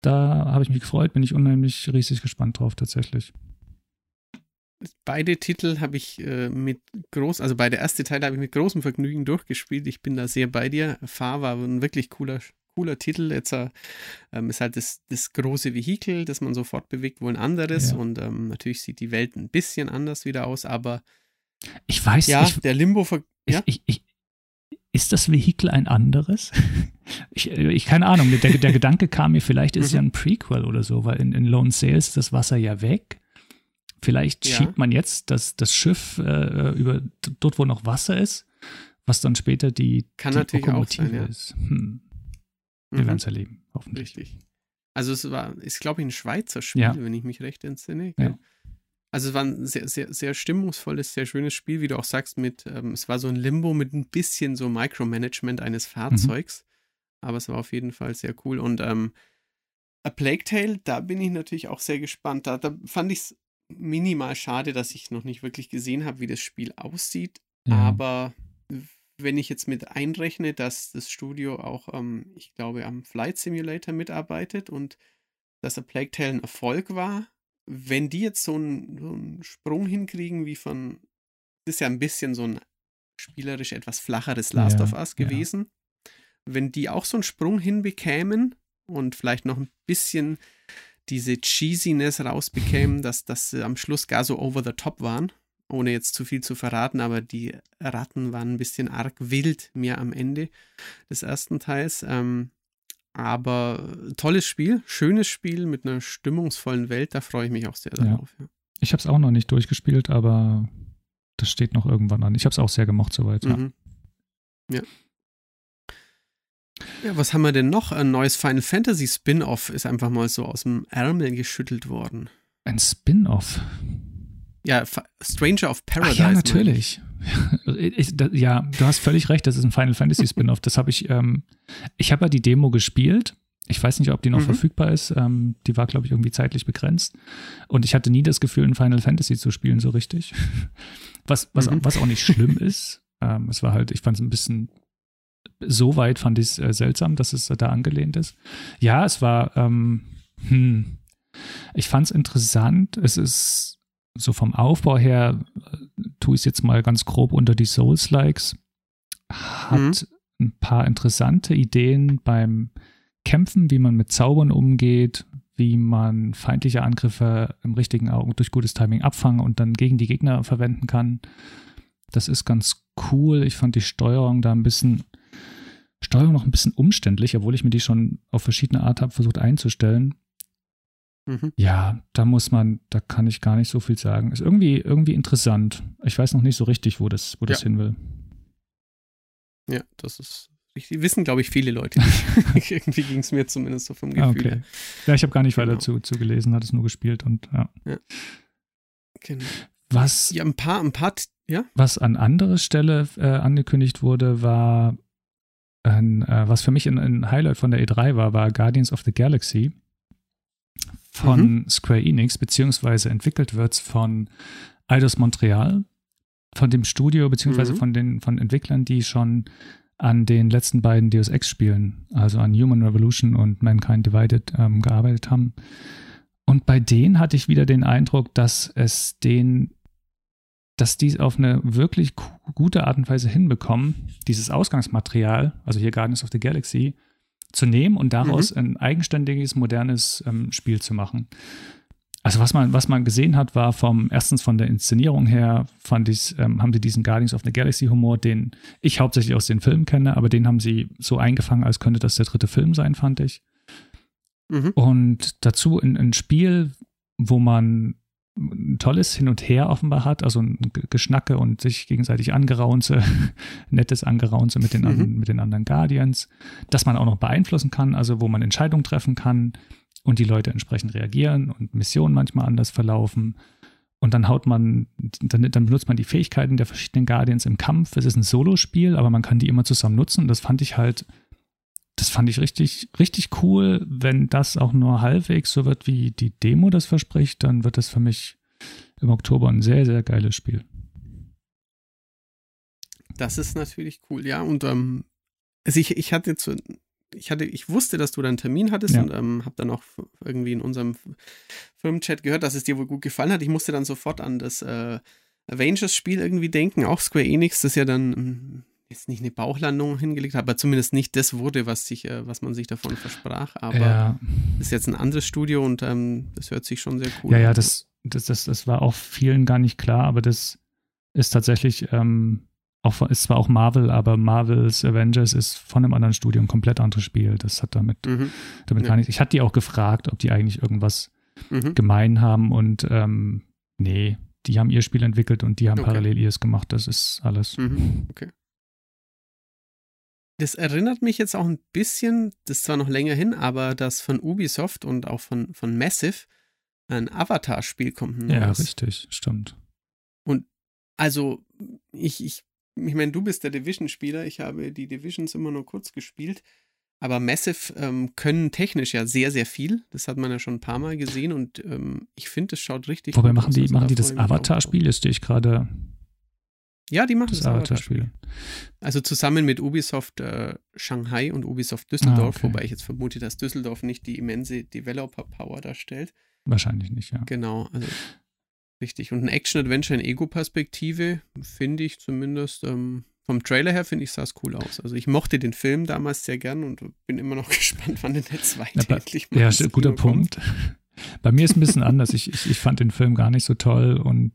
da habe ich mich gefreut, bin ich unheimlich riesig gespannt drauf tatsächlich. Beide Titel habe ich äh, mit groß, also beide erste Teile habe ich mit großem Vergnügen durchgespielt. Ich bin da sehr bei dir. Fahr war ein wirklich cooler, cooler Titel. Jetzt äh, ähm, ist halt das, das große Vehikel, das man sofort bewegt, wohl ein anderes. Ja. Und ähm, natürlich sieht die Welt ein bisschen anders wieder aus, aber ich weiß ja, ich, der Limbo. Ja? Ich, ich, ist das Vehikel ein anderes? ich, ich keine Ahnung. Der, der Gedanke kam mir, vielleicht ist es mhm. ja ein Prequel oder so, weil in, in Lone Sales ist das Wasser ja weg. Vielleicht ja. schiebt man jetzt das, das Schiff äh, über dort, wo noch Wasser ist, was dann später die, Kann die natürlich Lokomotive auch sein, ja. ist. Hm. Wir mhm. werden es erleben, hoffentlich. Richtig. Also es war, ist glaube ich ein Schweizer Spiel, ja. wenn ich mich recht entsinne. Ja. Also es war ein sehr, sehr, sehr stimmungsvolles, sehr schönes Spiel, wie du auch sagst, mit, ähm, es war so ein Limbo mit ein bisschen so Micromanagement eines mhm. Fahrzeugs. Mhm. Aber es war auf jeden Fall sehr cool. Und ähm, A Plague Tale, da bin ich natürlich auch sehr gespannt. Da, da fand ich es minimal schade, dass ich noch nicht wirklich gesehen habe, wie das Spiel aussieht. Ja. Aber wenn ich jetzt mit einrechne, dass das Studio auch, ähm, ich glaube, am Flight Simulator mitarbeitet und dass A Plague Tale ein Erfolg war, wenn die jetzt so einen, so einen Sprung hinkriegen wie von, das ist ja ein bisschen so ein spielerisch etwas flacheres Last ja, of Us gewesen, ja. wenn die auch so einen Sprung hinbekämen und vielleicht noch ein bisschen diese Cheesiness rausbekämen, dass, sie am Schluss gar so over the top waren, ohne jetzt zu viel zu verraten, aber die Ratten waren ein bisschen arg wild mir am Ende des ersten Teils. Ähm, aber tolles Spiel, schönes Spiel mit einer stimmungsvollen Welt, da freue ich mich auch sehr darauf. Ja. Ich habe es auch noch nicht durchgespielt, aber das steht noch irgendwann an. Ich habe es auch sehr gemocht soweit. Mhm. Ja. Ja, was haben wir denn noch? Ein neues Final Fantasy Spin-off ist einfach mal so aus dem Ärmel geschüttelt worden. Ein Spin-off? Ja, Stranger of Paradise. Ach ja, natürlich. ja, du hast völlig recht, das ist ein Final Fantasy Spin-off. Das habe ich, ähm, ich habe ja die Demo gespielt. Ich weiß nicht, ob die noch mhm. verfügbar ist. Ähm, die war, glaube ich, irgendwie zeitlich begrenzt. Und ich hatte nie das Gefühl, ein Final Fantasy zu spielen, so richtig. Was, was, mhm. was auch nicht schlimm ist. Ähm, es war halt, ich fand es ein bisschen so weit fand ich es äh, seltsam, dass es da angelehnt ist. Ja, es war, ähm, hm, ich fand es interessant. Es ist so vom Aufbau her, tue ich es jetzt mal ganz grob unter die Souls-Likes, hat mhm. ein paar interessante Ideen beim Kämpfen, wie man mit Zaubern umgeht, wie man feindliche Angriffe im richtigen Augen durch gutes Timing abfangen und dann gegen die Gegner verwenden kann. Das ist ganz cool. Ich fand die Steuerung da ein bisschen Steuerung noch ein bisschen umständlich, obwohl ich mir die schon auf verschiedene Art habe versucht einzustellen. Mhm. Ja, da muss man, da kann ich gar nicht so viel sagen. Ist irgendwie, irgendwie interessant. Ich weiß noch nicht so richtig, wo das, wo das hin will. Ja, das ist richtig. Wissen, glaube ich, viele Leute irgendwie ging es mir zumindest so vom ah, Gefühl. Okay. Ja, ich habe gar nicht genau. weiter zu, zu gelesen, hat es nur gespielt und ja. ja. Genau. Was, ja, ein paar, ein paar, ja. Was an anderer Stelle äh, angekündigt wurde, war ein, äh, was für mich ein, ein, Highlight von der E3 war, war Guardians of the Galaxy von mhm. Square Enix, beziehungsweise entwickelt wird es von Eidos Montreal, von dem Studio, beziehungsweise mhm. von den von Entwicklern, die schon an den letzten beiden Deus Ex-Spielen, also an Human Revolution und Mankind Divided, ähm, gearbeitet haben. Und bei denen hatte ich wieder den Eindruck, dass es den dass die auf eine wirklich gute Art und Weise hinbekommen, dieses Ausgangsmaterial, also hier Guardians of the Galaxy, zu nehmen und daraus mhm. ein eigenständiges, modernes ähm, Spiel zu machen. Also was man, was man gesehen hat, war vom erstens von der Inszenierung her, fand ich, ähm, haben sie diesen Guardians of the Galaxy Humor, den ich hauptsächlich aus den Filmen kenne, aber den haben sie so eingefangen, als könnte das der dritte Film sein, fand ich. Mhm. Und dazu ein, ein Spiel, wo man ein tolles Hin und Her offenbar hat, also ein Geschnacke und sich gegenseitig angeraunze, nettes Angeraunze mit den, mhm. mit den anderen Guardians, dass man auch noch beeinflussen kann, also wo man Entscheidungen treffen kann und die Leute entsprechend reagieren und Missionen manchmal anders verlaufen. Und dann haut man, dann, dann benutzt man die Fähigkeiten der verschiedenen Guardians im Kampf. Es ist ein Solospiel, aber man kann die immer zusammen nutzen. Das fand ich halt, das fand ich richtig, richtig cool. Wenn das auch nur halbwegs so wird, wie die Demo das verspricht, dann wird das für mich im Oktober ein sehr, sehr geiles Spiel. Das ist natürlich cool, ja. Und ähm, also ich, ich hatte zu, ich hatte, ich wusste, dass du da einen Termin hattest ja. und ähm, habe dann auch irgendwie in unserem Firmenchat gehört, dass es dir wohl gut gefallen hat. Ich musste dann sofort an das äh, Avengers-Spiel irgendwie denken, auch Square Enix, das ja dann hm, jetzt nicht eine Bauchlandung hingelegt hat, aber zumindest nicht das wurde, was sich, äh, was man sich davon versprach. Aber ja. ist jetzt ein anderes Studio und ähm, das hört sich schon sehr cool ja, an. Ja, ja, das, das, das, das war auch vielen gar nicht klar, aber das ist tatsächlich ähm, auch, ist zwar auch Marvel, aber Marvels Avengers ist von einem anderen Studio ein komplett anderes Spiel. Das hat damit, mhm. damit ja. gar nichts. Ich hatte die auch gefragt, ob die eigentlich irgendwas mhm. gemein haben und ähm, nee, die haben ihr Spiel entwickelt und die haben okay. parallel ihres gemacht. Das ist alles. Mhm. Okay. Das erinnert mich jetzt auch ein bisschen, das ist zwar noch länger hin, aber das von Ubisoft und auch von, von Massive ein Avatar-Spiel kommt. Ja, richtig, stimmt. Und also, ich, ich ich meine, du bist der Division-Spieler, ich habe die Divisions immer nur kurz gespielt. Aber Massive ähm, können technisch ja sehr, sehr viel. Das hat man ja schon ein paar Mal gesehen und ähm, ich finde, es schaut richtig Wobei gut machen aus. Die, also machen die das Avatar-Spiel? Das stehe ich gerade. Ja, die machen Avatar-Spiel. Also zusammen mit Ubisoft äh, Shanghai und Ubisoft Düsseldorf, ah, okay. wobei ich jetzt vermute, dass Düsseldorf nicht die immense Developer-Power darstellt. Wahrscheinlich nicht, ja. Genau, also Richtig. Und ein Action-Adventure in Ego-Perspektive finde ich zumindest ähm, vom Trailer her finde ich sah es cool aus. Also ich mochte den Film damals sehr gern und bin immer noch gespannt, wann denn der zweite ja, endlich mal Ja, guter Punkt. Bei mir ist es ein bisschen anders. Ich, ich, ich fand den Film gar nicht so toll und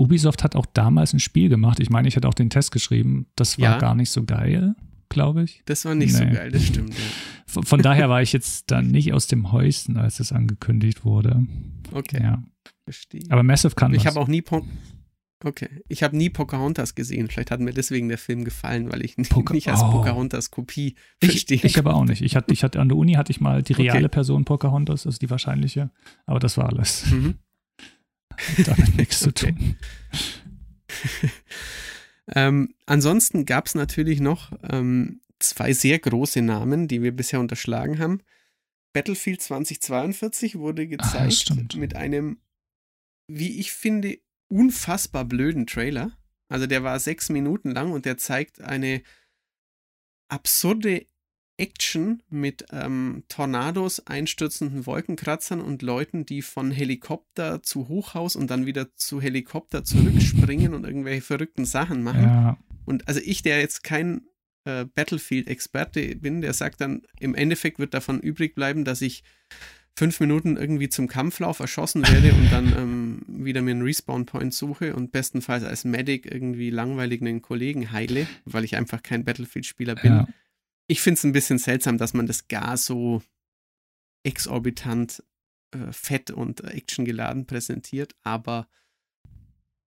Ubisoft hat auch damals ein Spiel gemacht. Ich meine, ich hatte auch den Test geschrieben. Das war ja. gar nicht so geil, glaube ich. Das war nicht nee. so geil, das stimmt. Ja. Von, von daher war ich jetzt dann nicht aus dem Häuschen, als es angekündigt wurde. Okay. Ja. Verstehe. Aber Massive kann Ich habe auch nie po Okay. Ich habe nie Pocahontas gesehen. Vielleicht hat mir deswegen der Film gefallen, weil ich Poca nicht als oh. Pocahontas Kopie verstehe. Ich, ich aber auch nicht. Ich hatte, ich hatte an der Uni hatte ich mal die reale okay. Person Pocahontas, also die wahrscheinliche, aber das war alles. Mhm. Damit nichts zu tun. ähm, ansonsten gab es natürlich noch ähm, zwei sehr große Namen, die wir bisher unterschlagen haben. Battlefield 2042 wurde gezeigt ah, mit einem wie ich finde, unfassbar blöden Trailer. Also der war sechs Minuten lang und der zeigt eine absurde Action mit ähm, Tornados, einstürzenden Wolkenkratzern und Leuten, die von Helikopter zu Hochhaus und dann wieder zu Helikopter zurückspringen und irgendwelche verrückten Sachen machen. Ja. Und also ich, der jetzt kein äh, Battlefield-Experte bin, der sagt dann, im Endeffekt wird davon übrig bleiben, dass ich fünf Minuten irgendwie zum Kampflauf erschossen werde und dann ähm, wieder mir einen Respawn-Point suche und bestenfalls als Medic irgendwie langweilig einen Kollegen heile, weil ich einfach kein Battlefield-Spieler bin. Ja. Ich finde es ein bisschen seltsam, dass man das gar so exorbitant äh, fett und actiongeladen präsentiert, aber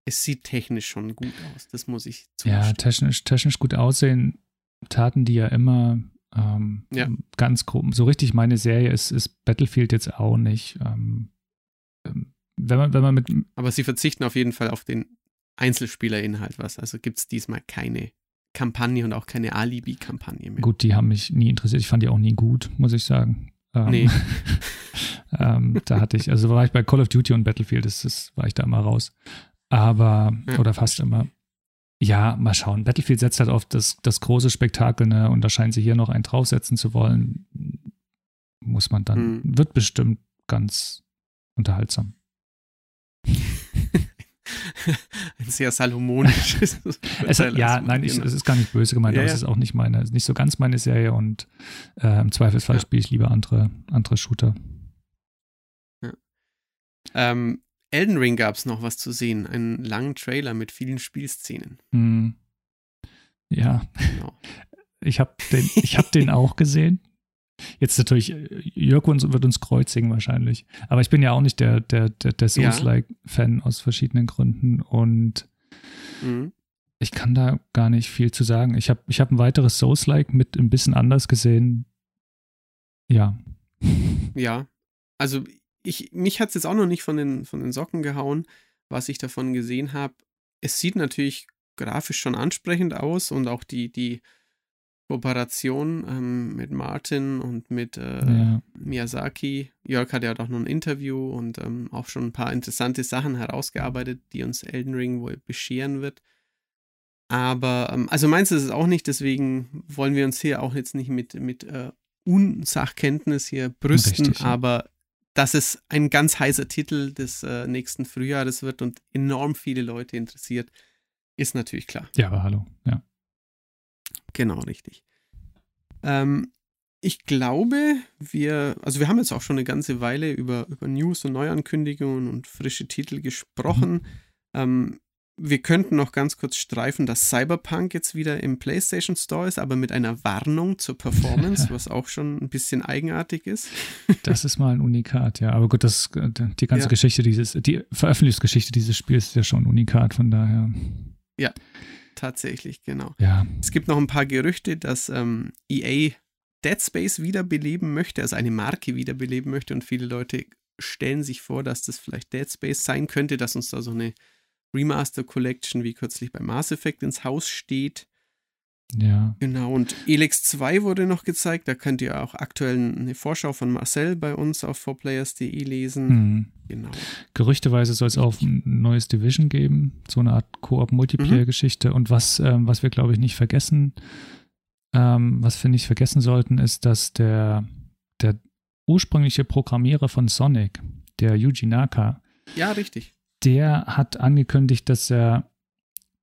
es sieht technisch schon gut aus, das muss ich zugeben. Ja, technisch, technisch gut aussehen taten die ja immer ähm, ja. Ganz grob. So richtig meine Serie ist, ist Battlefield jetzt auch nicht. Ähm, ähm, wenn man, wenn man mit. Aber sie verzichten auf jeden Fall auf den Einzelspielerinhalt was. Also gibt es diesmal keine Kampagne und auch keine Alibi-Kampagne mehr. Gut, die haben mich nie interessiert. Ich fand die auch nie gut, muss ich sagen. Ähm, nee. ähm, da hatte ich, also war ich bei Call of Duty und Battlefield, das, das war ich da immer raus. Aber, ja. oder fast immer. Ja, mal schauen. Battlefield setzt halt auf das, das große Spektakel, ne? Und da scheinen sie hier noch einen draufsetzen zu wollen. Muss man dann, mhm. wird bestimmt ganz unterhaltsam. Ein sehr salomonisches. es, ja, nein, ich, es ist gar nicht böse gemeint, ja, aber ja. es ist auch nicht meine, nicht so ganz meine Serie und äh, im Zweifelsfall ja. spiele ich lieber andere, andere Shooter. Ähm, Elden Ring gab es noch was zu sehen. Einen langen Trailer mit vielen Spielszenen. Hm. Ja. Genau. Ich habe den, hab den auch gesehen. Jetzt natürlich, Jörg wird uns kreuzigen wahrscheinlich. Aber ich bin ja auch nicht der, der, der, der Souls-like-Fan aus verschiedenen Gründen und mhm. ich kann da gar nicht viel zu sagen. Ich habe ich hab ein weiteres Souls-like mit ein bisschen anders gesehen. Ja. Ja, also ich, mich hat es jetzt auch noch nicht von den, von den Socken gehauen, was ich davon gesehen habe. Es sieht natürlich grafisch schon ansprechend aus und auch die, die Kooperation ähm, mit Martin und mit äh, ja. Miyazaki. Jörg hat ja auch noch ein Interview und ähm, auch schon ein paar interessante Sachen herausgearbeitet, die uns Elden Ring wohl bescheren wird. Aber, ähm, also meins ist es auch nicht, deswegen wollen wir uns hier auch jetzt nicht mit, mit äh, Unsachkenntnis hier brüsten, Richtig, ja. aber dass es ein ganz heißer Titel des äh, nächsten Frühjahres wird und enorm viele Leute interessiert, ist natürlich klar. Ja, aber hallo, ja. Genau, richtig. Ähm, ich glaube, wir, also wir haben jetzt auch schon eine ganze Weile über, über News und Neuankündigungen und frische Titel gesprochen. Mhm. Ähm, wir könnten noch ganz kurz streifen, dass Cyberpunk jetzt wieder im PlayStation Store ist, aber mit einer Warnung zur Performance, was auch schon ein bisschen eigenartig ist. Das ist mal ein Unikat, ja. Aber gut, das, die ganze ja. Geschichte dieses, die Veröffentlichungsgeschichte dieses Spiels ist ja schon ein Unikat, von daher. Ja, tatsächlich, genau. Ja. Es gibt noch ein paar Gerüchte, dass ähm, EA Dead Space wiederbeleben möchte, also eine Marke wiederbeleben möchte und viele Leute stellen sich vor, dass das vielleicht Dead Space sein könnte, dass uns da so eine Remaster Collection wie kürzlich bei Mass Effect ins Haus steht. Ja. Genau, und Elex 2 wurde noch gezeigt. Da könnt ihr auch aktuell eine Vorschau von Marcel bei uns auf 4players.de lesen. Mhm. Genau. Gerüchteweise soll es auch ein neues Division geben, so eine Art Koop-Multiplayer-Geschichte. Mhm. Und was, ähm, was wir, glaube ich, nicht vergessen, ähm, was wir nicht vergessen sollten, ist, dass der, der ursprüngliche Programmierer von Sonic, der Yuji Naka, ja, richtig der hat angekündigt, dass er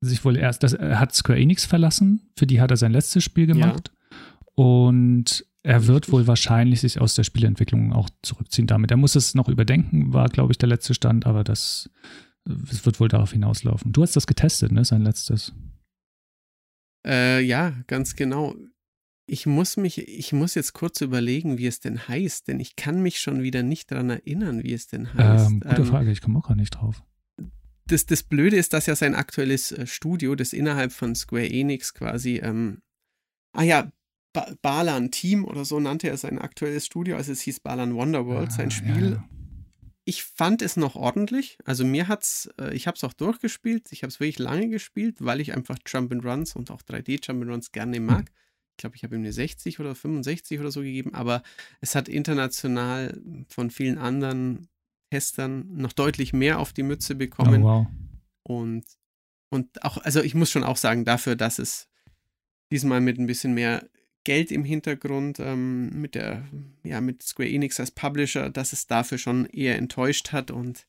sich wohl erst, dass er hat Square Enix verlassen, für die hat er sein letztes Spiel gemacht. Ja. Und er wird wohl wahrscheinlich sich aus der Spielentwicklung auch zurückziehen damit. Er muss es noch überdenken, war, glaube ich, der letzte Stand, aber das, das wird wohl darauf hinauslaufen. Du hast das getestet, ne? Sein letztes. Äh, ja, ganz genau. Ich muss mich, ich muss jetzt kurz überlegen, wie es denn heißt, denn ich kann mich schon wieder nicht daran erinnern, wie es denn heißt. Ähm, gute ähm, Frage, ich komme auch gar nicht drauf das, das Blöde ist, dass ja sein aktuelles äh, Studio, das innerhalb von Square Enix quasi, ähm, ah ja, ba Balan Team oder so nannte er sein aktuelles Studio, also es hieß Balan Wonderworld, ah, sein Spiel. Ja. Ich fand es noch ordentlich. Also mir hat's, äh, ich habe es auch durchgespielt. Ich habe es wirklich lange gespielt, weil ich einfach Jump and Runs und auch 3D Jump and Runs gerne mag. Hm. Ich glaube, ich habe ihm eine 60 oder 65 oder so gegeben, aber es hat international von vielen anderen Testern noch deutlich mehr auf die Mütze bekommen. Oh, wow. Und, und auch, also ich muss schon auch sagen, dafür, dass es diesmal mit ein bisschen mehr Geld im Hintergrund, ähm, mit der, ja, mit Square Enix als Publisher, dass es dafür schon eher enttäuscht hat. Und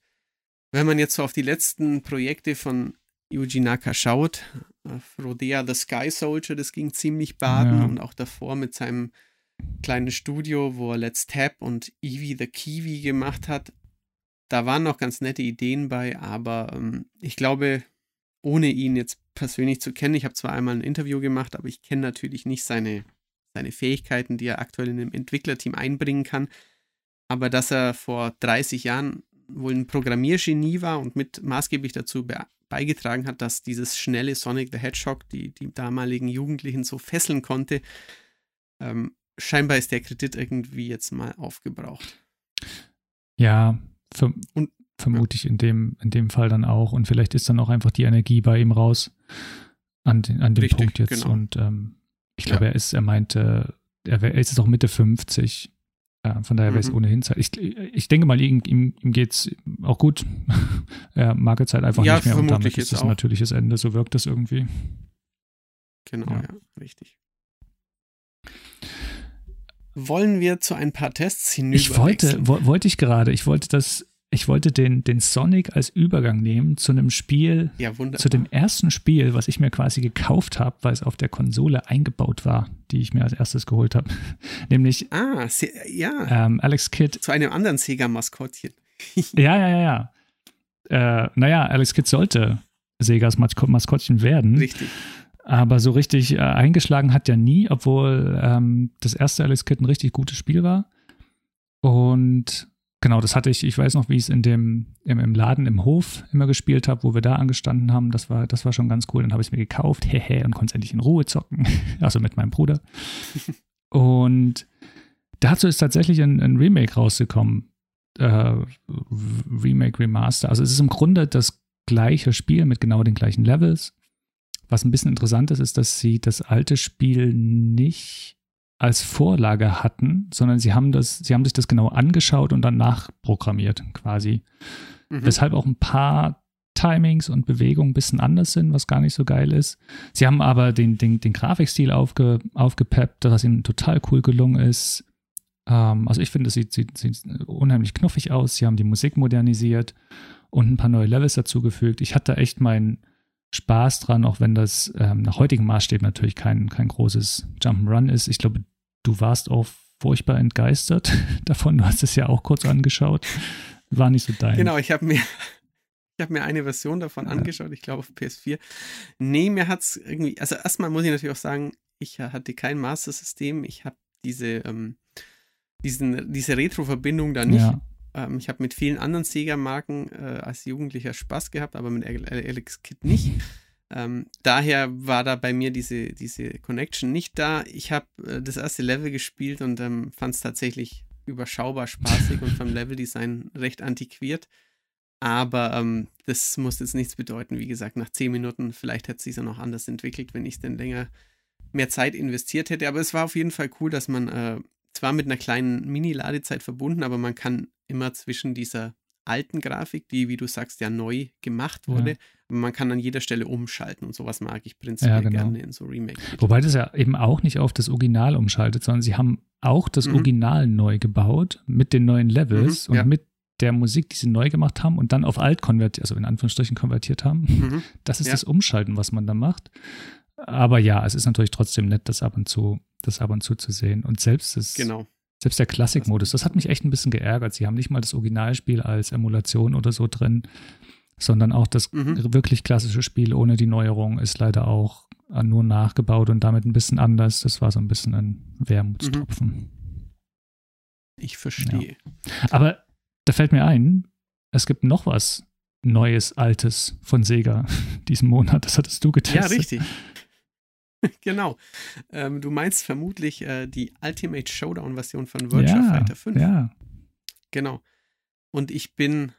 wenn man jetzt so auf die letzten Projekte von Yuji Naka schaut, äh, Rodea the Sky Soldier, das ging ziemlich baden ja. und auch davor mit seinem kleinen Studio, wo er Let's Tap und Eevee the Kiwi gemacht hat, da waren noch ganz nette Ideen bei, aber ähm, ich glaube, ohne ihn jetzt persönlich zu kennen, ich habe zwar einmal ein Interview gemacht, aber ich kenne natürlich nicht seine, seine Fähigkeiten, die er aktuell in dem Entwicklerteam einbringen kann. Aber dass er vor 30 Jahren wohl ein Programmiergenie war und mit maßgeblich dazu be beigetragen hat, dass dieses schnelle Sonic the Hedgehog die, die damaligen Jugendlichen so fesseln konnte, ähm, scheinbar ist der Kredit irgendwie jetzt mal aufgebraucht. Ja, Ver und, vermute ich in dem, in dem Fall dann auch. Und vielleicht ist dann auch einfach die Energie bei ihm raus an, den, an dem Richtig, Punkt jetzt. Genau. Und ähm, ich glaube, ja. er ist, er meinte, er, wär, er ist jetzt auch Mitte 50. Ja, von daher wäre es mhm. ohnehin Zeit. Ich, ich denke mal, ihm, ihm, ihm geht es auch gut. er mag jetzt halt einfach ja, nicht mehr und damit ist es ein natürliches Ende. So wirkt das irgendwie. Genau, ja, ja richtig. Wollen wir zu ein paar Tests hinüber? Ich wollte, wo, wollte ich gerade, ich wollte das, ich wollte den, den Sonic als Übergang nehmen zu einem Spiel, ja, zu dem ersten Spiel, was ich mir quasi gekauft habe, weil es auf der Konsole eingebaut war, die ich mir als erstes geholt habe. Nämlich ah, ja. Ähm, Alex Kidd. Zu einem anderen Sega-Maskottchen. ja, ja, ja, ja. Äh, naja, Alex Kidd sollte Segas Maskottchen werden. Richtig. Aber so richtig äh, eingeschlagen hat ja nie, obwohl ähm, das erste Alex Kidd ein richtig gutes Spiel war. Und genau, das hatte ich, ich weiß noch, wie ich es in dem, im, im, Laden im Hof immer gespielt habe, wo wir da angestanden haben. Das war, das war schon ganz cool. Dann habe ich es mir gekauft, hehe, und konnte es endlich in Ruhe zocken. also mit meinem Bruder. und dazu ist tatsächlich ein, ein Remake rausgekommen. Äh, Remake, Remaster. Also es ist im Grunde das gleiche Spiel mit genau den gleichen Levels. Was ein bisschen interessant ist, ist, dass sie das alte Spiel nicht als Vorlage hatten, sondern sie haben das, sie haben sich das genau angeschaut und dann nachprogrammiert, quasi. Mhm. Weshalb auch ein paar Timings und Bewegungen ein bisschen anders sind, was gar nicht so geil ist. Sie haben aber den, den, den Grafikstil aufge, aufgepeppt, was ihnen total cool gelungen ist. Ähm, also ich finde, es sieht, sieht, sieht unheimlich knuffig aus. Sie haben die Musik modernisiert und ein paar neue Levels dazugefügt. Ich hatte echt meinen Spaß dran, auch wenn das ähm, nach heutigem Maßstab natürlich kein, kein großes Jump'n'Run ist. Ich glaube, du warst auch furchtbar entgeistert davon. Du hast es ja auch kurz angeschaut. War nicht so dein. Genau, ich habe mir, ich habe mir eine Version davon ja. angeschaut, ich glaube auf PS4. Nee, mir hat es irgendwie, also erstmal muss ich natürlich auch sagen, ich hatte kein Master-System. Ich habe diese, ähm, diesen, diese Retro-Verbindung da nicht. Ja. Ähm, ich habe mit vielen anderen Sega-Marken äh, als Jugendlicher Spaß gehabt, aber mit Alex Kid nicht. Ähm, daher war da bei mir diese, diese Connection nicht da. Ich habe äh, das erste Level gespielt und ähm, fand es tatsächlich überschaubar spaßig und vom Leveldesign recht antiquiert. Aber ähm, das muss jetzt nichts bedeuten. Wie gesagt, nach zehn Minuten, vielleicht hätte es sich ja noch anders entwickelt, wenn ich denn länger mehr Zeit investiert hätte. Aber es war auf jeden Fall cool, dass man äh, zwar mit einer kleinen Mini-Ladezeit verbunden, aber man kann immer zwischen dieser alten Grafik, die, wie du sagst, ja neu gemacht wurde. Ja. Man kann an jeder Stelle umschalten und sowas mag ich prinzipiell ja, genau. gerne in so Remake. -Videos. Wobei das ja eben auch nicht auf das Original umschaltet, sondern sie haben auch das mhm. Original neu gebaut mit den neuen Levels mhm, und ja. mit der Musik, die sie neu gemacht haben und dann auf alt konvertiert, also in Anführungsstrichen konvertiert haben. Mhm. Das ist das Umschalten, was man da macht. Aber ja, es ist natürlich trotzdem nett, das ab und zu, das ab und zu zu sehen. Und selbst das, genau. Selbst der Klassikmodus, das hat mich echt ein bisschen geärgert. Sie haben nicht mal das Originalspiel als Emulation oder so drin, sondern auch das mhm. wirklich klassische Spiel ohne die Neuerung ist leider auch nur nachgebaut und damit ein bisschen anders. Das war so ein bisschen ein Wermutstropfen. Mhm. Ich verstehe. Ja. Aber da fällt mir ein, es gibt noch was Neues, Altes von Sega diesen Monat. Das hattest du getestet. Ja, richtig. genau. Ähm, du meinst vermutlich äh, die Ultimate Showdown-Version von Virtua ja, Fighter 5. Ja. Genau. Und ich bin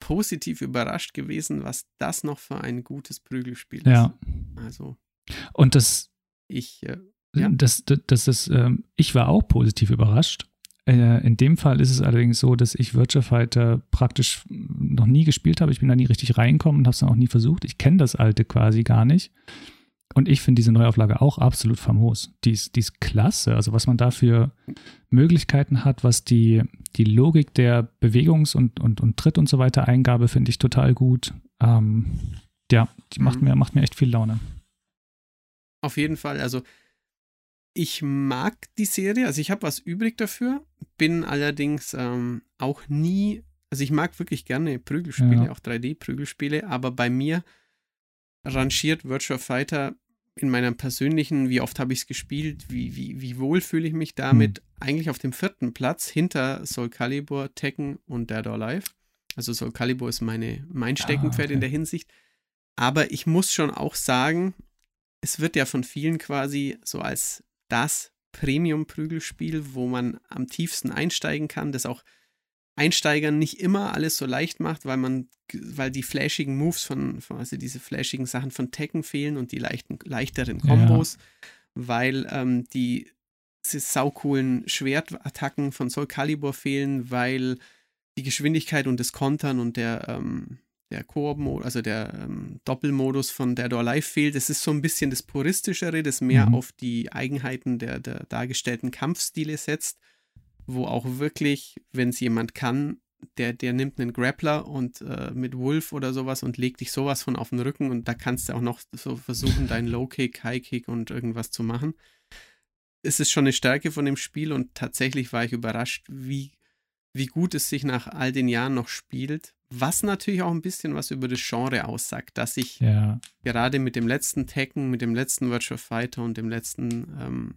positiv überrascht gewesen, was das noch für ein gutes Prügelspiel ist. Ja. Also. Und das. Ich. Äh, ja. Das, das, das ist, ähm, ich war auch positiv überrascht. Äh, in dem Fall ist es allerdings so, dass ich Virtua Fighter praktisch noch nie gespielt habe. Ich bin da nie richtig reingekommen und habe es dann auch nie versucht. Ich kenne das alte quasi gar nicht. Und ich finde diese Neuauflage auch absolut famos. Die ist, die ist klasse. Also was man da für Möglichkeiten hat, was die, die Logik der Bewegungs- und, und, und Tritt und so weiter Eingabe finde ich total gut. Ähm, ja, die macht, mhm. mir, macht mir echt viel Laune. Auf jeden Fall. Also ich mag die Serie. Also ich habe was übrig dafür. Bin allerdings ähm, auch nie, also ich mag wirklich gerne Prügelspiele, ja. auch 3D-Prügelspiele, aber bei mir rangiert Virtual Fighter in meinem persönlichen, wie oft habe ich es gespielt, wie, wie, wie wohl fühle ich mich damit, mhm. eigentlich auf dem vierten Platz hinter Soul Calibur, Tekken und Dead or Alive. Also Soul Calibur ist meine, mein ah, Steckenpferd ah, okay. in der Hinsicht. Aber ich muss schon auch sagen, es wird ja von vielen quasi so als das Premium-Prügelspiel, wo man am tiefsten einsteigen kann, das auch Einsteigern nicht immer alles so leicht macht, weil man, weil die flashigen Moves von, also diese flashigen Sachen von Tekken fehlen und die leichten, leichteren Kombos, ja. weil ähm, die saucoolen Schwertattacken von Soul Calibur fehlen, weil die Geschwindigkeit und das Kontern und der, ähm, der Koop, also der ähm, Doppelmodus von Dead or Alive fehlt. Es ist so ein bisschen das puristischere, das mehr mhm. auf die Eigenheiten der, der dargestellten Kampfstile setzt wo auch wirklich, wenn es jemand kann, der, der nimmt einen Grappler und äh, mit Wolf oder sowas und legt dich sowas von auf den Rücken und da kannst du auch noch so versuchen, deinen Low-Kick, High-Kick und irgendwas zu machen. Es ist schon eine Stärke von dem Spiel und tatsächlich war ich überrascht, wie, wie gut es sich nach all den Jahren noch spielt, Was natürlich auch ein bisschen was über das Genre aussagt, dass sich ja. gerade mit dem letzten Tekken, mit dem letzten Virtual Fighter und dem letzten ähm,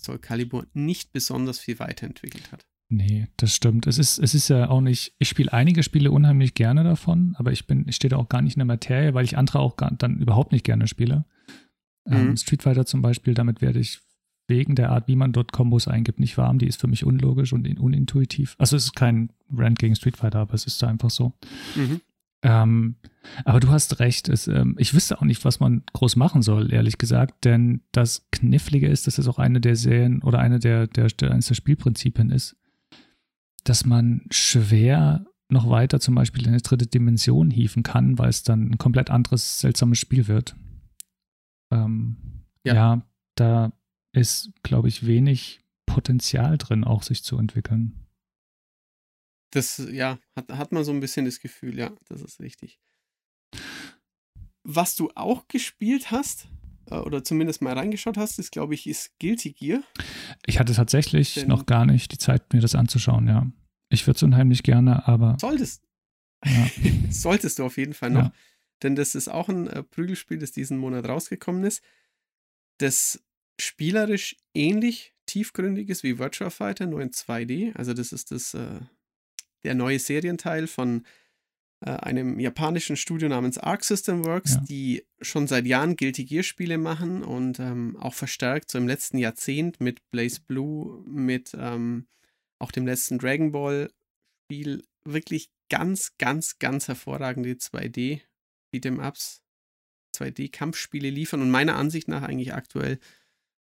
Soul Calibur nicht besonders viel weiterentwickelt hat. Nee, das stimmt. Es ist, es ist ja auch nicht, ich spiele einige Spiele unheimlich gerne davon, aber ich bin, ich stehe da auch gar nicht in der Materie, weil ich andere auch gar, dann überhaupt nicht gerne spiele. Ähm, mhm. Ähm, Street Fighter zum Beispiel, damit werde ich wegen der Art, wie man dort Kombos eingibt, nicht warm. Die ist für mich unlogisch und unintuitiv. Also es ist kein Rant gegen Street Fighter, aber es ist da einfach so. Mhm. Ähm, aber du hast recht. Es, ähm, ich wüsste auch nicht, was man groß machen soll, ehrlich gesagt, denn das Knifflige ist, dass es auch eine der Serien oder eine der, der, der eines der Spielprinzipien ist, dass man schwer noch weiter zum Beispiel in eine dritte Dimension hieven kann, weil es dann ein komplett anderes, seltsames Spiel wird. Ähm, ja. ja, da ist, glaube ich, wenig Potenzial drin, auch sich zu entwickeln. Das, ja, hat, hat man so ein bisschen das Gefühl, ja, das ist richtig. Was du auch gespielt hast, äh, oder zumindest mal reingeschaut hast, ist, glaube ich, ist Guilty Gear. Ich hatte tatsächlich Denn noch gar nicht die Zeit, mir das anzuschauen, ja. Ich würde es unheimlich gerne, aber. Solltest. Ja. Solltest du auf jeden Fall noch. Ja. Denn das ist auch ein äh, Prügelspiel, das diesen Monat rausgekommen ist. Das spielerisch ähnlich tiefgründig ist wie Virtua Fighter, nur in 2D. Also, das ist das, äh, der neue Serienteil von äh, einem japanischen Studio namens Arc System Works, ja. die schon seit Jahren Guilty Gear Spiele machen und ähm, auch verstärkt so im letzten Jahrzehnt mit Blaze Blue, mit ähm, auch dem letzten Dragon Ball Spiel wirklich ganz, ganz, ganz hervorragende 2D Beat'em Ups, 2D Kampfspiele liefern und meiner Ansicht nach eigentlich aktuell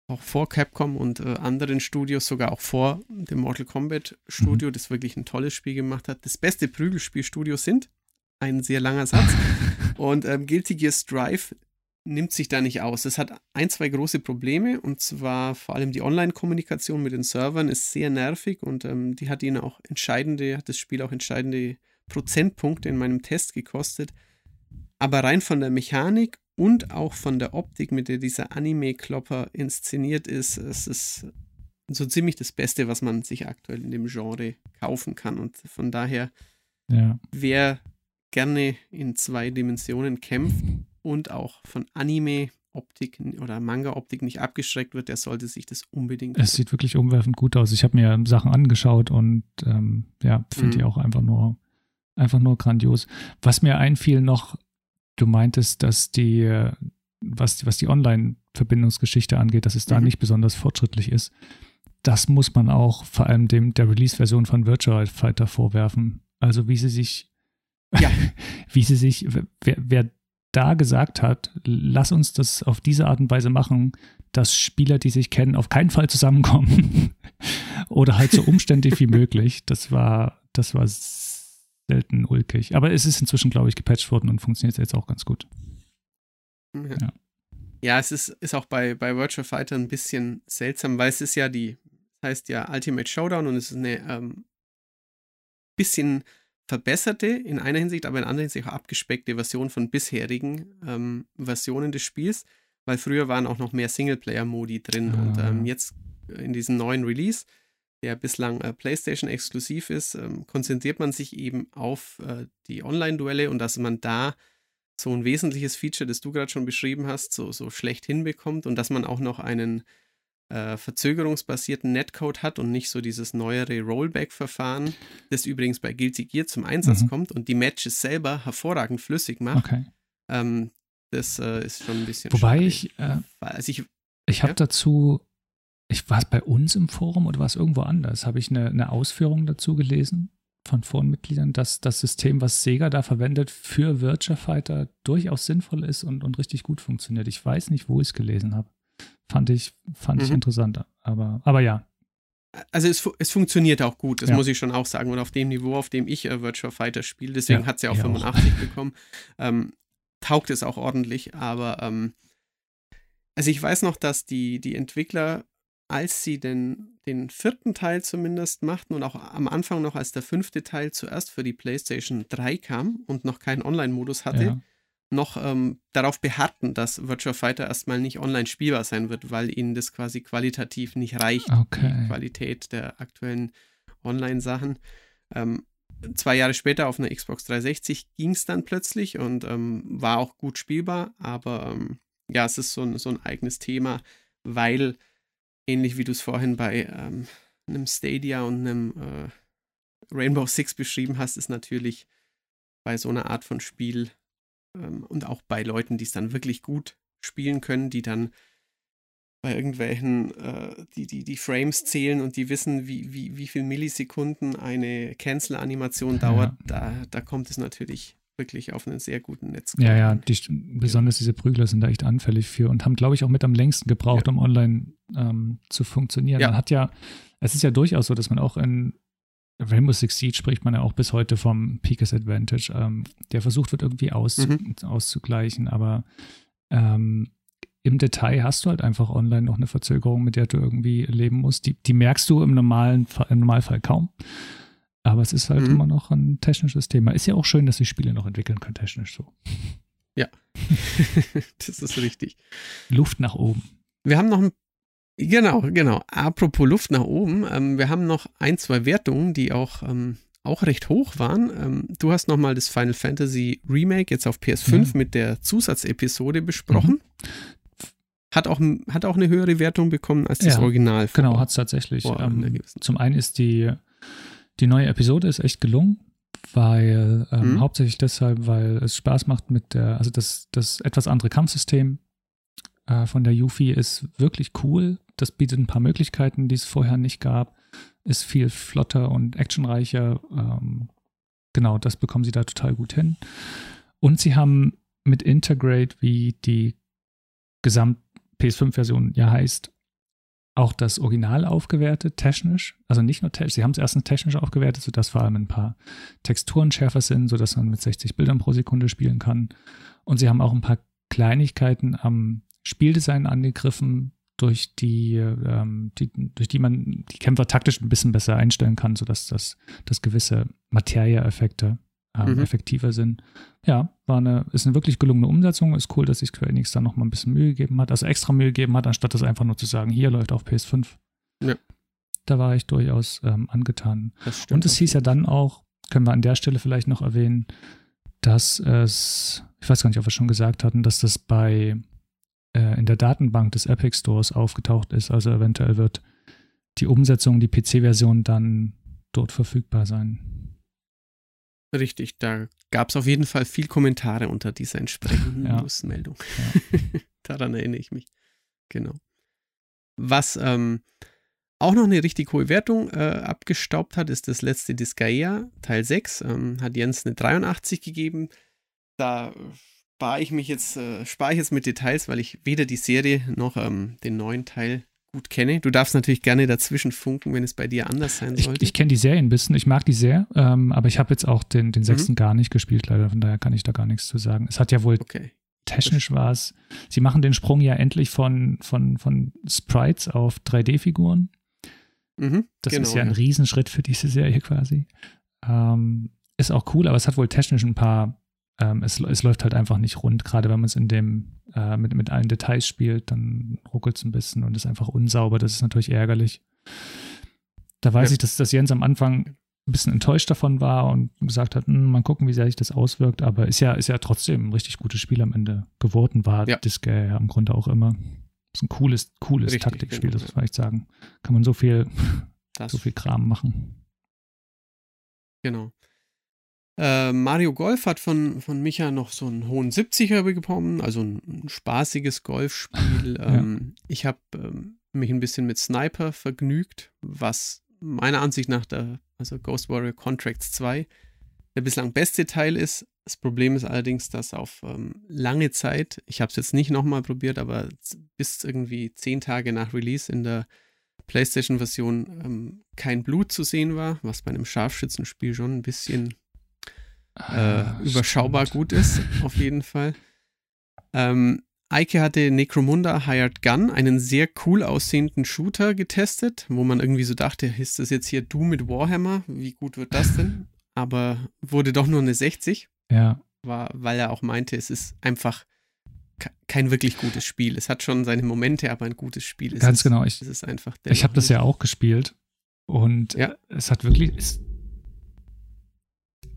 auch vor Capcom und äh, anderen Studios, sogar auch vor dem Mortal Kombat Studio, mhm. das wirklich ein tolles Spiel gemacht hat, das beste Prügelspielstudio sind ein sehr langer Satz. und ähm, Guilty Gear Strive nimmt sich da nicht aus. Es hat ein, zwei große Probleme und zwar vor allem die Online-Kommunikation mit den Servern ist sehr nervig und ähm, die hat ihnen auch entscheidende, hat das Spiel auch entscheidende Prozentpunkte in meinem Test gekostet. Aber rein von der Mechanik und auch von der Optik, mit der dieser Anime-Klopper inszeniert ist, es ist so ziemlich das Beste, was man sich aktuell in dem Genre kaufen kann. Und von daher, ja. wer gerne in zwei Dimensionen kämpft und auch von Anime-Optik oder Manga-Optik nicht abgeschreckt wird, der sollte sich das unbedingt. Es sieht wirklich umwerfend gut aus. Ich habe mir Sachen angeschaut und ähm, ja, finde mhm. die auch einfach nur, einfach nur grandios. Was mir einfiel noch, du meintest, dass die, was, was die Online-Verbindungsgeschichte angeht, dass es da mhm. nicht besonders fortschrittlich ist. Das muss man auch vor allem dem der Release-Version von Virtual Fighter vorwerfen. Also wie sie sich ja. Wie sie sich, wer, wer da gesagt hat, lass uns das auf diese Art und Weise machen, dass Spieler, die sich kennen, auf keinen Fall zusammenkommen. Oder halt so umständlich wie möglich. Das war, das war selten ulkig. Aber es ist inzwischen, glaube ich, gepatcht worden und funktioniert jetzt auch ganz gut. Ja. ja. ja, es ist, ist auch bei, bei Virtual Fighter ein bisschen seltsam, weil es ist ja die, heißt ja Ultimate Showdown und es ist eine ähm, bisschen verbesserte in einer Hinsicht, aber in anderer Hinsicht auch abgespeckte Version von bisherigen ähm, Versionen des Spiels, weil früher waren auch noch mehr Singleplayer-Modi drin ah. und ähm, jetzt in diesem neuen Release, der bislang äh, PlayStation exklusiv ist, ähm, konzentriert man sich eben auf äh, die Online-Duelle und dass man da so ein wesentliches Feature, das du gerade schon beschrieben hast, so, so schlecht hinbekommt und dass man auch noch einen äh, verzögerungsbasierten Netcode hat und nicht so dieses neuere Rollback-Verfahren, das übrigens bei Guilty Gear zum Einsatz mhm. kommt und die Matches selber hervorragend flüssig macht. Okay. Ähm, das äh, ist schon ein bisschen Wobei schade. ich, äh, also ich, ich habe ja? dazu, ich war es bei uns im Forum oder war es irgendwo anders, habe ich eine, eine Ausführung dazu gelesen von Forenmitgliedern, dass das System, was Sega da verwendet, für Virtua Fighter durchaus sinnvoll ist und, und richtig gut funktioniert. Ich weiß nicht, wo ich es gelesen habe. Fand ich, fand mhm. ich interessant. Aber, aber ja. Also es, es funktioniert auch gut, das ja. muss ich schon auch sagen. Und auf dem Niveau, auf dem ich äh, Virtual Fighter spiele, deswegen ja, hat es ja auch 85 auch. bekommen, ähm, taugt es auch ordentlich. Aber ähm, also ich weiß noch, dass die, die Entwickler, als sie den, den vierten Teil zumindest machten und auch am Anfang noch, als der fünfte Teil zuerst für die PlayStation 3 kam und noch keinen Online-Modus hatte, ja noch ähm, darauf beharrten, dass Virtua Fighter erstmal nicht online spielbar sein wird, weil ihnen das quasi qualitativ nicht reicht, okay. die Qualität der aktuellen Online-Sachen. Ähm, zwei Jahre später auf einer Xbox 360 ging es dann plötzlich und ähm, war auch gut spielbar, aber ähm, ja, es ist so ein, so ein eigenes Thema, weil ähnlich wie du es vorhin bei ähm, einem Stadia und einem äh, Rainbow Six beschrieben hast, ist natürlich bei so einer Art von Spiel ähm, und auch bei Leuten, die es dann wirklich gut spielen können, die dann bei irgendwelchen, äh, die, die, die Frames zählen und die wissen, wie, wie, wie viel Millisekunden eine Cancel-Animation dauert, ja. da, da kommt es natürlich wirklich auf einen sehr guten Netz. Ja, ja, die, besonders diese Prügler sind da echt anfällig für und haben, glaube ich, auch mit am längsten gebraucht, ja. um online ähm, zu funktionieren. Ja. Man hat ja, es ist ja durchaus so, dass man auch in Rainbow Six Siege spricht man ja auch bis heute vom Peakers Advantage, ähm, der versucht wird irgendwie auszu mhm. auszugleichen, aber ähm, im Detail hast du halt einfach online noch eine Verzögerung, mit der du irgendwie leben musst. Die, die merkst du im, normalen, im Normalfall kaum. Aber es ist halt mhm. immer noch ein technisches Thema. Ist ja auch schön, dass sich Spiele noch entwickeln können, technisch so. Ja, das ist richtig. Luft nach oben. Wir haben noch ein Genau, genau. Apropos Luft nach oben, ähm, wir haben noch ein, zwei Wertungen, die auch, ähm, auch recht hoch waren. Ähm, du hast nochmal das Final Fantasy Remake jetzt auf PS5 ja. mit der Zusatzepisode besprochen. Mhm. Hat auch, hat auch eine höhere Wertung bekommen als das ja, Original. Genau, hat es tatsächlich. Ähm, zum einen ist die, die neue Episode ist echt gelungen, weil ähm, mhm. hauptsächlich deshalb, weil es Spaß macht mit der, also das, das etwas andere Kampfsystem äh, von der Yuffie ist wirklich cool. Das bietet ein paar Möglichkeiten, die es vorher nicht gab. Ist viel flotter und actionreicher. Ähm, genau, das bekommen sie da total gut hin. Und sie haben mit Integrate, wie die Gesamt PS5-Version ja heißt, auch das Original aufgewertet, technisch. Also nicht nur technisch, sie haben es erstens technisch aufgewertet, sodass vor allem ein paar Texturen schärfer sind, sodass man mit 60 Bildern pro Sekunde spielen kann. Und sie haben auch ein paar Kleinigkeiten am Spieldesign angegriffen, durch die, ähm, die, durch die man die Kämpfer taktisch ein bisschen besser einstellen kann, sodass das, das gewisse Materia-Effekte ähm, mhm. effektiver sind. Ja, war eine, ist eine wirklich gelungene Umsetzung. Ist cool, dass sich Square Enix da nochmal ein bisschen Mühe gegeben hat, also extra Mühe gegeben hat, anstatt das einfach nur zu sagen, hier läuft auf PS5. Ja. Da war ich durchaus ähm, angetan. Und es hieß ja dann auch, können wir an der Stelle vielleicht noch erwähnen, dass es, ich weiß gar nicht, ob wir schon gesagt hatten, dass das bei äh, in der Datenbank des Epic Stores aufgetaucht ist. Also eventuell wird die Umsetzung, die PC-Version dann dort verfügbar sein. Richtig, da gab es auf jeden Fall viel Kommentare unter dieser entsprechenden ja. Newsmeldung. Ja. Daran erinnere ich mich. Genau. Was ähm, auch noch eine richtig hohe Wertung äh, abgestaubt hat, ist das letzte Disgaea, Teil 6. Ähm, hat Jens eine 83 gegeben. Da spare ich mich jetzt, äh, spare ich jetzt mit Details, weil ich weder die Serie noch ähm, den neuen Teil gut kenne. Du darfst natürlich gerne dazwischen funken, wenn es bei dir anders sein sollte. Ich, ich kenne die Serie ein bisschen, ich mag die sehr, ähm, aber ich habe jetzt auch den, den sechsten mhm. gar nicht gespielt, leider, von daher kann ich da gar nichts zu sagen. Es hat ja wohl okay. technisch war es, sie machen den Sprung ja endlich von, von, von Sprites auf 3D-Figuren. Mhm, das genau, ist ja ein Riesenschritt für diese Serie quasi. Ähm, ist auch cool, aber es hat wohl technisch ein paar ähm, es, es läuft halt einfach nicht rund. Gerade wenn man es in dem äh, mit, mit allen Details spielt, dann ruckelt es ein bisschen und ist einfach unsauber. Das ist natürlich ärgerlich. Da weiß ja. ich, dass, dass Jens am Anfang ein bisschen enttäuscht davon war und gesagt hat, hm, mal gucken, wie sehr sich das auswirkt. Aber ist ja, ist ja trotzdem ein richtig gutes Spiel am Ende geworden, war ja. Disque ja im Grunde auch immer. Das ist ein cooles, cooles richtig, Taktikspiel, das muss man echt sagen. Kann man so viel, das. so viel Kram machen. Genau. Äh, Mario Golf hat von, von Micha noch so einen hohen 70er bekommen, also ein, ein spaßiges Golfspiel. ja. ähm, ich habe ähm, mich ein bisschen mit Sniper vergnügt, was meiner Ansicht nach der, also Ghost Warrior Contracts 2, der bislang beste Teil ist. Das Problem ist allerdings, dass auf ähm, lange Zeit, ich habe es jetzt nicht nochmal probiert, aber bis irgendwie zehn Tage nach Release in der PlayStation-Version ähm, kein Blut zu sehen war, was bei einem Scharfschützenspiel schon ein bisschen äh, überschaubar stimmt. gut ist, auf jeden Fall. Ähm, Eike hatte Necromunda Hired Gun, einen sehr cool aussehenden Shooter getestet, wo man irgendwie so dachte, ist das jetzt hier Du mit Warhammer? Wie gut wird das denn? Aber wurde doch nur eine 60. Ja. War, weil er auch meinte, es ist einfach kein wirklich gutes Spiel. Es hat schon seine Momente, aber ein gutes Spiel. Es Ganz ist, genau. Ich, es ist einfach ich habe das ja auch gespielt und ja. es hat wirklich, es,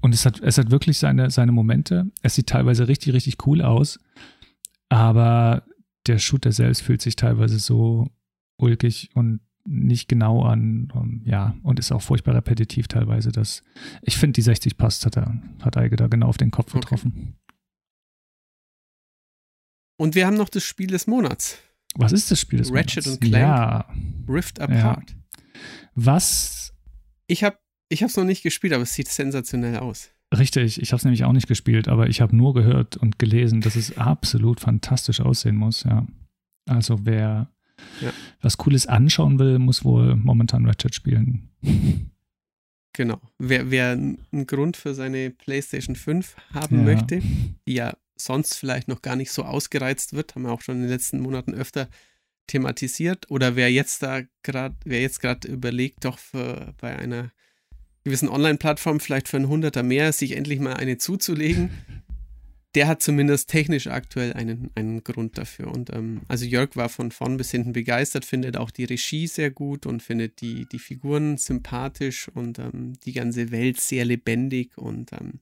Und es hat, es hat wirklich seine, seine Momente. Es sieht teilweise richtig, richtig cool aus. Aber der Shooter selbst fühlt sich teilweise so ulkig und nicht genau an, um, ja, und ist auch furchtbar repetitiv teilweise. Dass, ich finde, die 60 passt, hat, er, hat Eike da genau auf den Kopf getroffen. Okay. Und wir haben noch das Spiel des Monats. Was ist das Spiel des Ratchet Monats? Ratchet und Clank. Ja. Rift Apart. Ja. Was? Ich habe ich es noch nicht gespielt, aber es sieht sensationell aus. Richtig, ich habe es nämlich auch nicht gespielt, aber ich habe nur gehört und gelesen, dass es absolut fantastisch aussehen muss, ja. Also wer ja. was Cooles anschauen will, muss wohl momentan Ratchet spielen. Genau. Wer, wer einen Grund für seine PlayStation 5 haben ja. möchte, die ja sonst vielleicht noch gar nicht so ausgereizt wird, haben wir auch schon in den letzten Monaten öfter thematisiert. Oder wer jetzt da gerade, wer jetzt gerade überlegt, doch für, bei einer gewissen Online-Plattform vielleicht für einen Hunderter mehr sich endlich mal eine zuzulegen, der hat zumindest technisch aktuell einen, einen Grund dafür. Und ähm, also Jörg war von vorn bis hinten begeistert, findet auch die Regie sehr gut und findet die, die Figuren sympathisch und ähm, die ganze Welt sehr lebendig. Und ähm,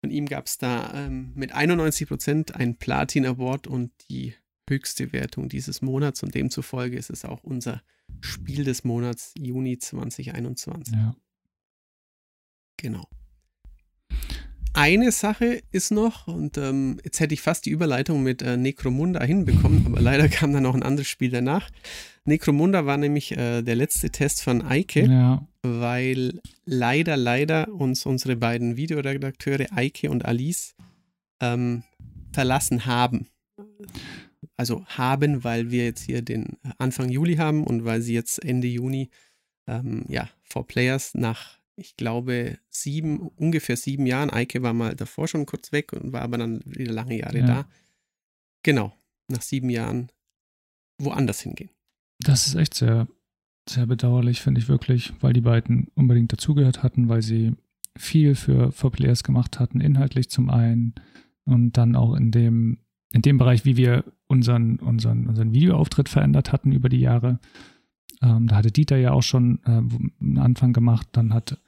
von ihm gab es da ähm, mit 91 Prozent einen Platin Award und die höchste Wertung dieses Monats. Und demzufolge ist es auch unser Spiel des Monats Juni 2021. Ja. Genau. Eine Sache ist noch, und ähm, jetzt hätte ich fast die Überleitung mit äh, Necromunda hinbekommen, aber leider kam dann noch ein anderes Spiel danach. Necromunda war nämlich äh, der letzte Test von Eike, ja. weil leider, leider uns unsere beiden Videoredakteure Eike und Alice ähm, verlassen haben. Also haben, weil wir jetzt hier den Anfang Juli haben und weil sie jetzt Ende Juni ähm, ja, for Players nach ich glaube, sieben, ungefähr sieben Jahren. Eike war mal davor schon kurz weg und war aber dann wieder lange Jahre ja. da. Genau, nach sieben Jahren woanders hingehen. Das ist echt sehr, sehr bedauerlich, finde ich wirklich, weil die beiden unbedingt dazugehört hatten, weil sie viel für, für Players gemacht hatten, inhaltlich zum einen und dann auch in dem, in dem Bereich, wie wir unseren, unseren, unseren Videoauftritt verändert hatten über die Jahre. Ähm, da hatte Dieter ja auch schon äh, einen Anfang gemacht. Dann hat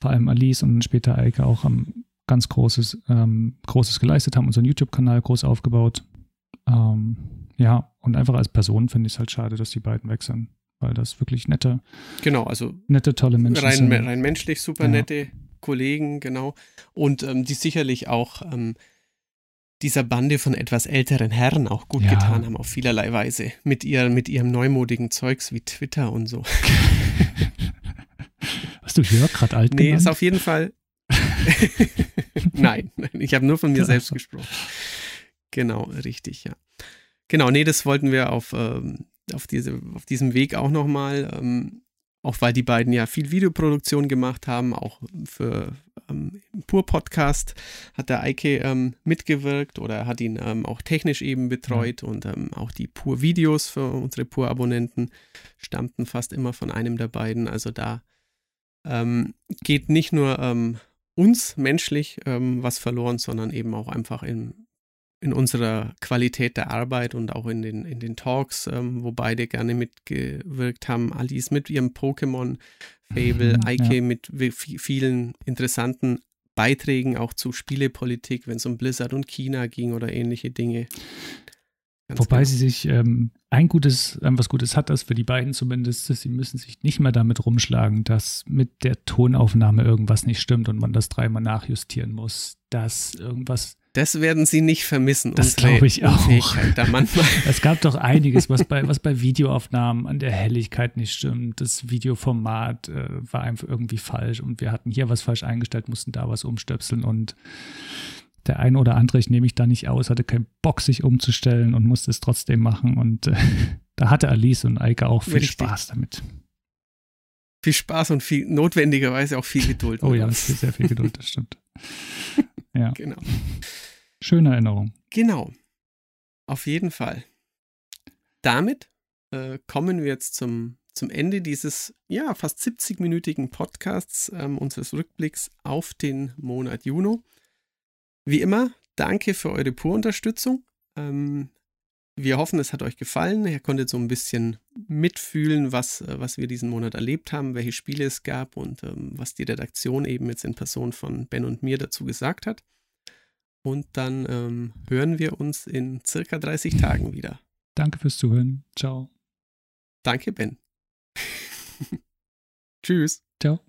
vor allem Alice und später Eike auch am ganz großes, ähm, großes geleistet, haben unseren YouTube-Kanal groß aufgebaut. Ähm, ja, und einfach als Person finde ich es halt schade, dass die beiden weg sind, weil das wirklich nette, genau, also nette, tolle Menschen rein, sind. Rein menschlich super ja. nette Kollegen, genau. Und ähm, die sicherlich auch ähm, dieser Bande von etwas älteren Herren auch gut ja. getan haben, auf vielerlei Weise. Mit, ihr, mit ihrem neumodigen Zeugs wie Twitter und so. Hast du Jörg gerade alt Nee, genannt? ist auf jeden Fall. nein, ich habe nur von mir selbst gesprochen. Genau, richtig, ja. Genau, nee, das wollten wir auf, ähm, auf, diese, auf diesem Weg auch nochmal, ähm, auch weil die beiden ja viel Videoproduktion gemacht haben, auch für ähm, Pur Podcast hat der Eike ähm, mitgewirkt oder hat ihn ähm, auch technisch eben betreut und ähm, auch die Pur Videos für unsere Pur Abonnenten stammten fast immer von einem der beiden. Also da ähm, geht nicht nur ähm, uns menschlich ähm, was verloren, sondern eben auch einfach in, in unserer Qualität der Arbeit und auch in den, in den Talks, ähm, wo beide gerne mitgewirkt haben. Alice mit ihrem Pokémon-Fable, mhm, Eike ja. mit vielen interessanten Beiträgen auch zu Spielepolitik, wenn es um Blizzard und China ging oder ähnliche Dinge. Ganz Wobei genau. sie sich ähm, ein gutes, ähm, was Gutes hat das für die beiden zumindest, dass sie müssen sich nicht mehr damit rumschlagen, dass mit der Tonaufnahme irgendwas nicht stimmt und man das dreimal nachjustieren muss, dass irgendwas das werden sie nicht vermissen. Das glaube ich auch. Da manchmal. Es gab doch einiges, was bei, was bei Videoaufnahmen an der Helligkeit nicht stimmt. Das Videoformat äh, war einfach irgendwie falsch und wir hatten hier was falsch eingestellt, mussten da was umstöpseln und der ein oder andere, ich nehme mich da nicht aus, hatte keinen Bock, sich umzustellen und musste es trotzdem machen. Und äh, da hatte Alice und Eike auch viel Richtig. Spaß damit. Viel Spaß und viel, notwendigerweise auch viel Geduld. oh ja, sehr viel Geduld, das stimmt. ja. Genau. Schöne Erinnerung. Genau. Auf jeden Fall. Damit äh, kommen wir jetzt zum, zum Ende dieses, ja, fast 70-minütigen Podcasts, ähm, unseres Rückblicks auf den Monat Juni. Wie immer, danke für eure Pur-Unterstützung. Ähm, wir hoffen, es hat euch gefallen. Ihr konntet so ein bisschen mitfühlen, was, äh, was wir diesen Monat erlebt haben, welche Spiele es gab und ähm, was die Redaktion eben jetzt in Person von Ben und mir dazu gesagt hat. Und dann ähm, hören wir uns in circa 30 Tagen wieder. Danke fürs Zuhören. Ciao. Danke, Ben. Tschüss. Ciao.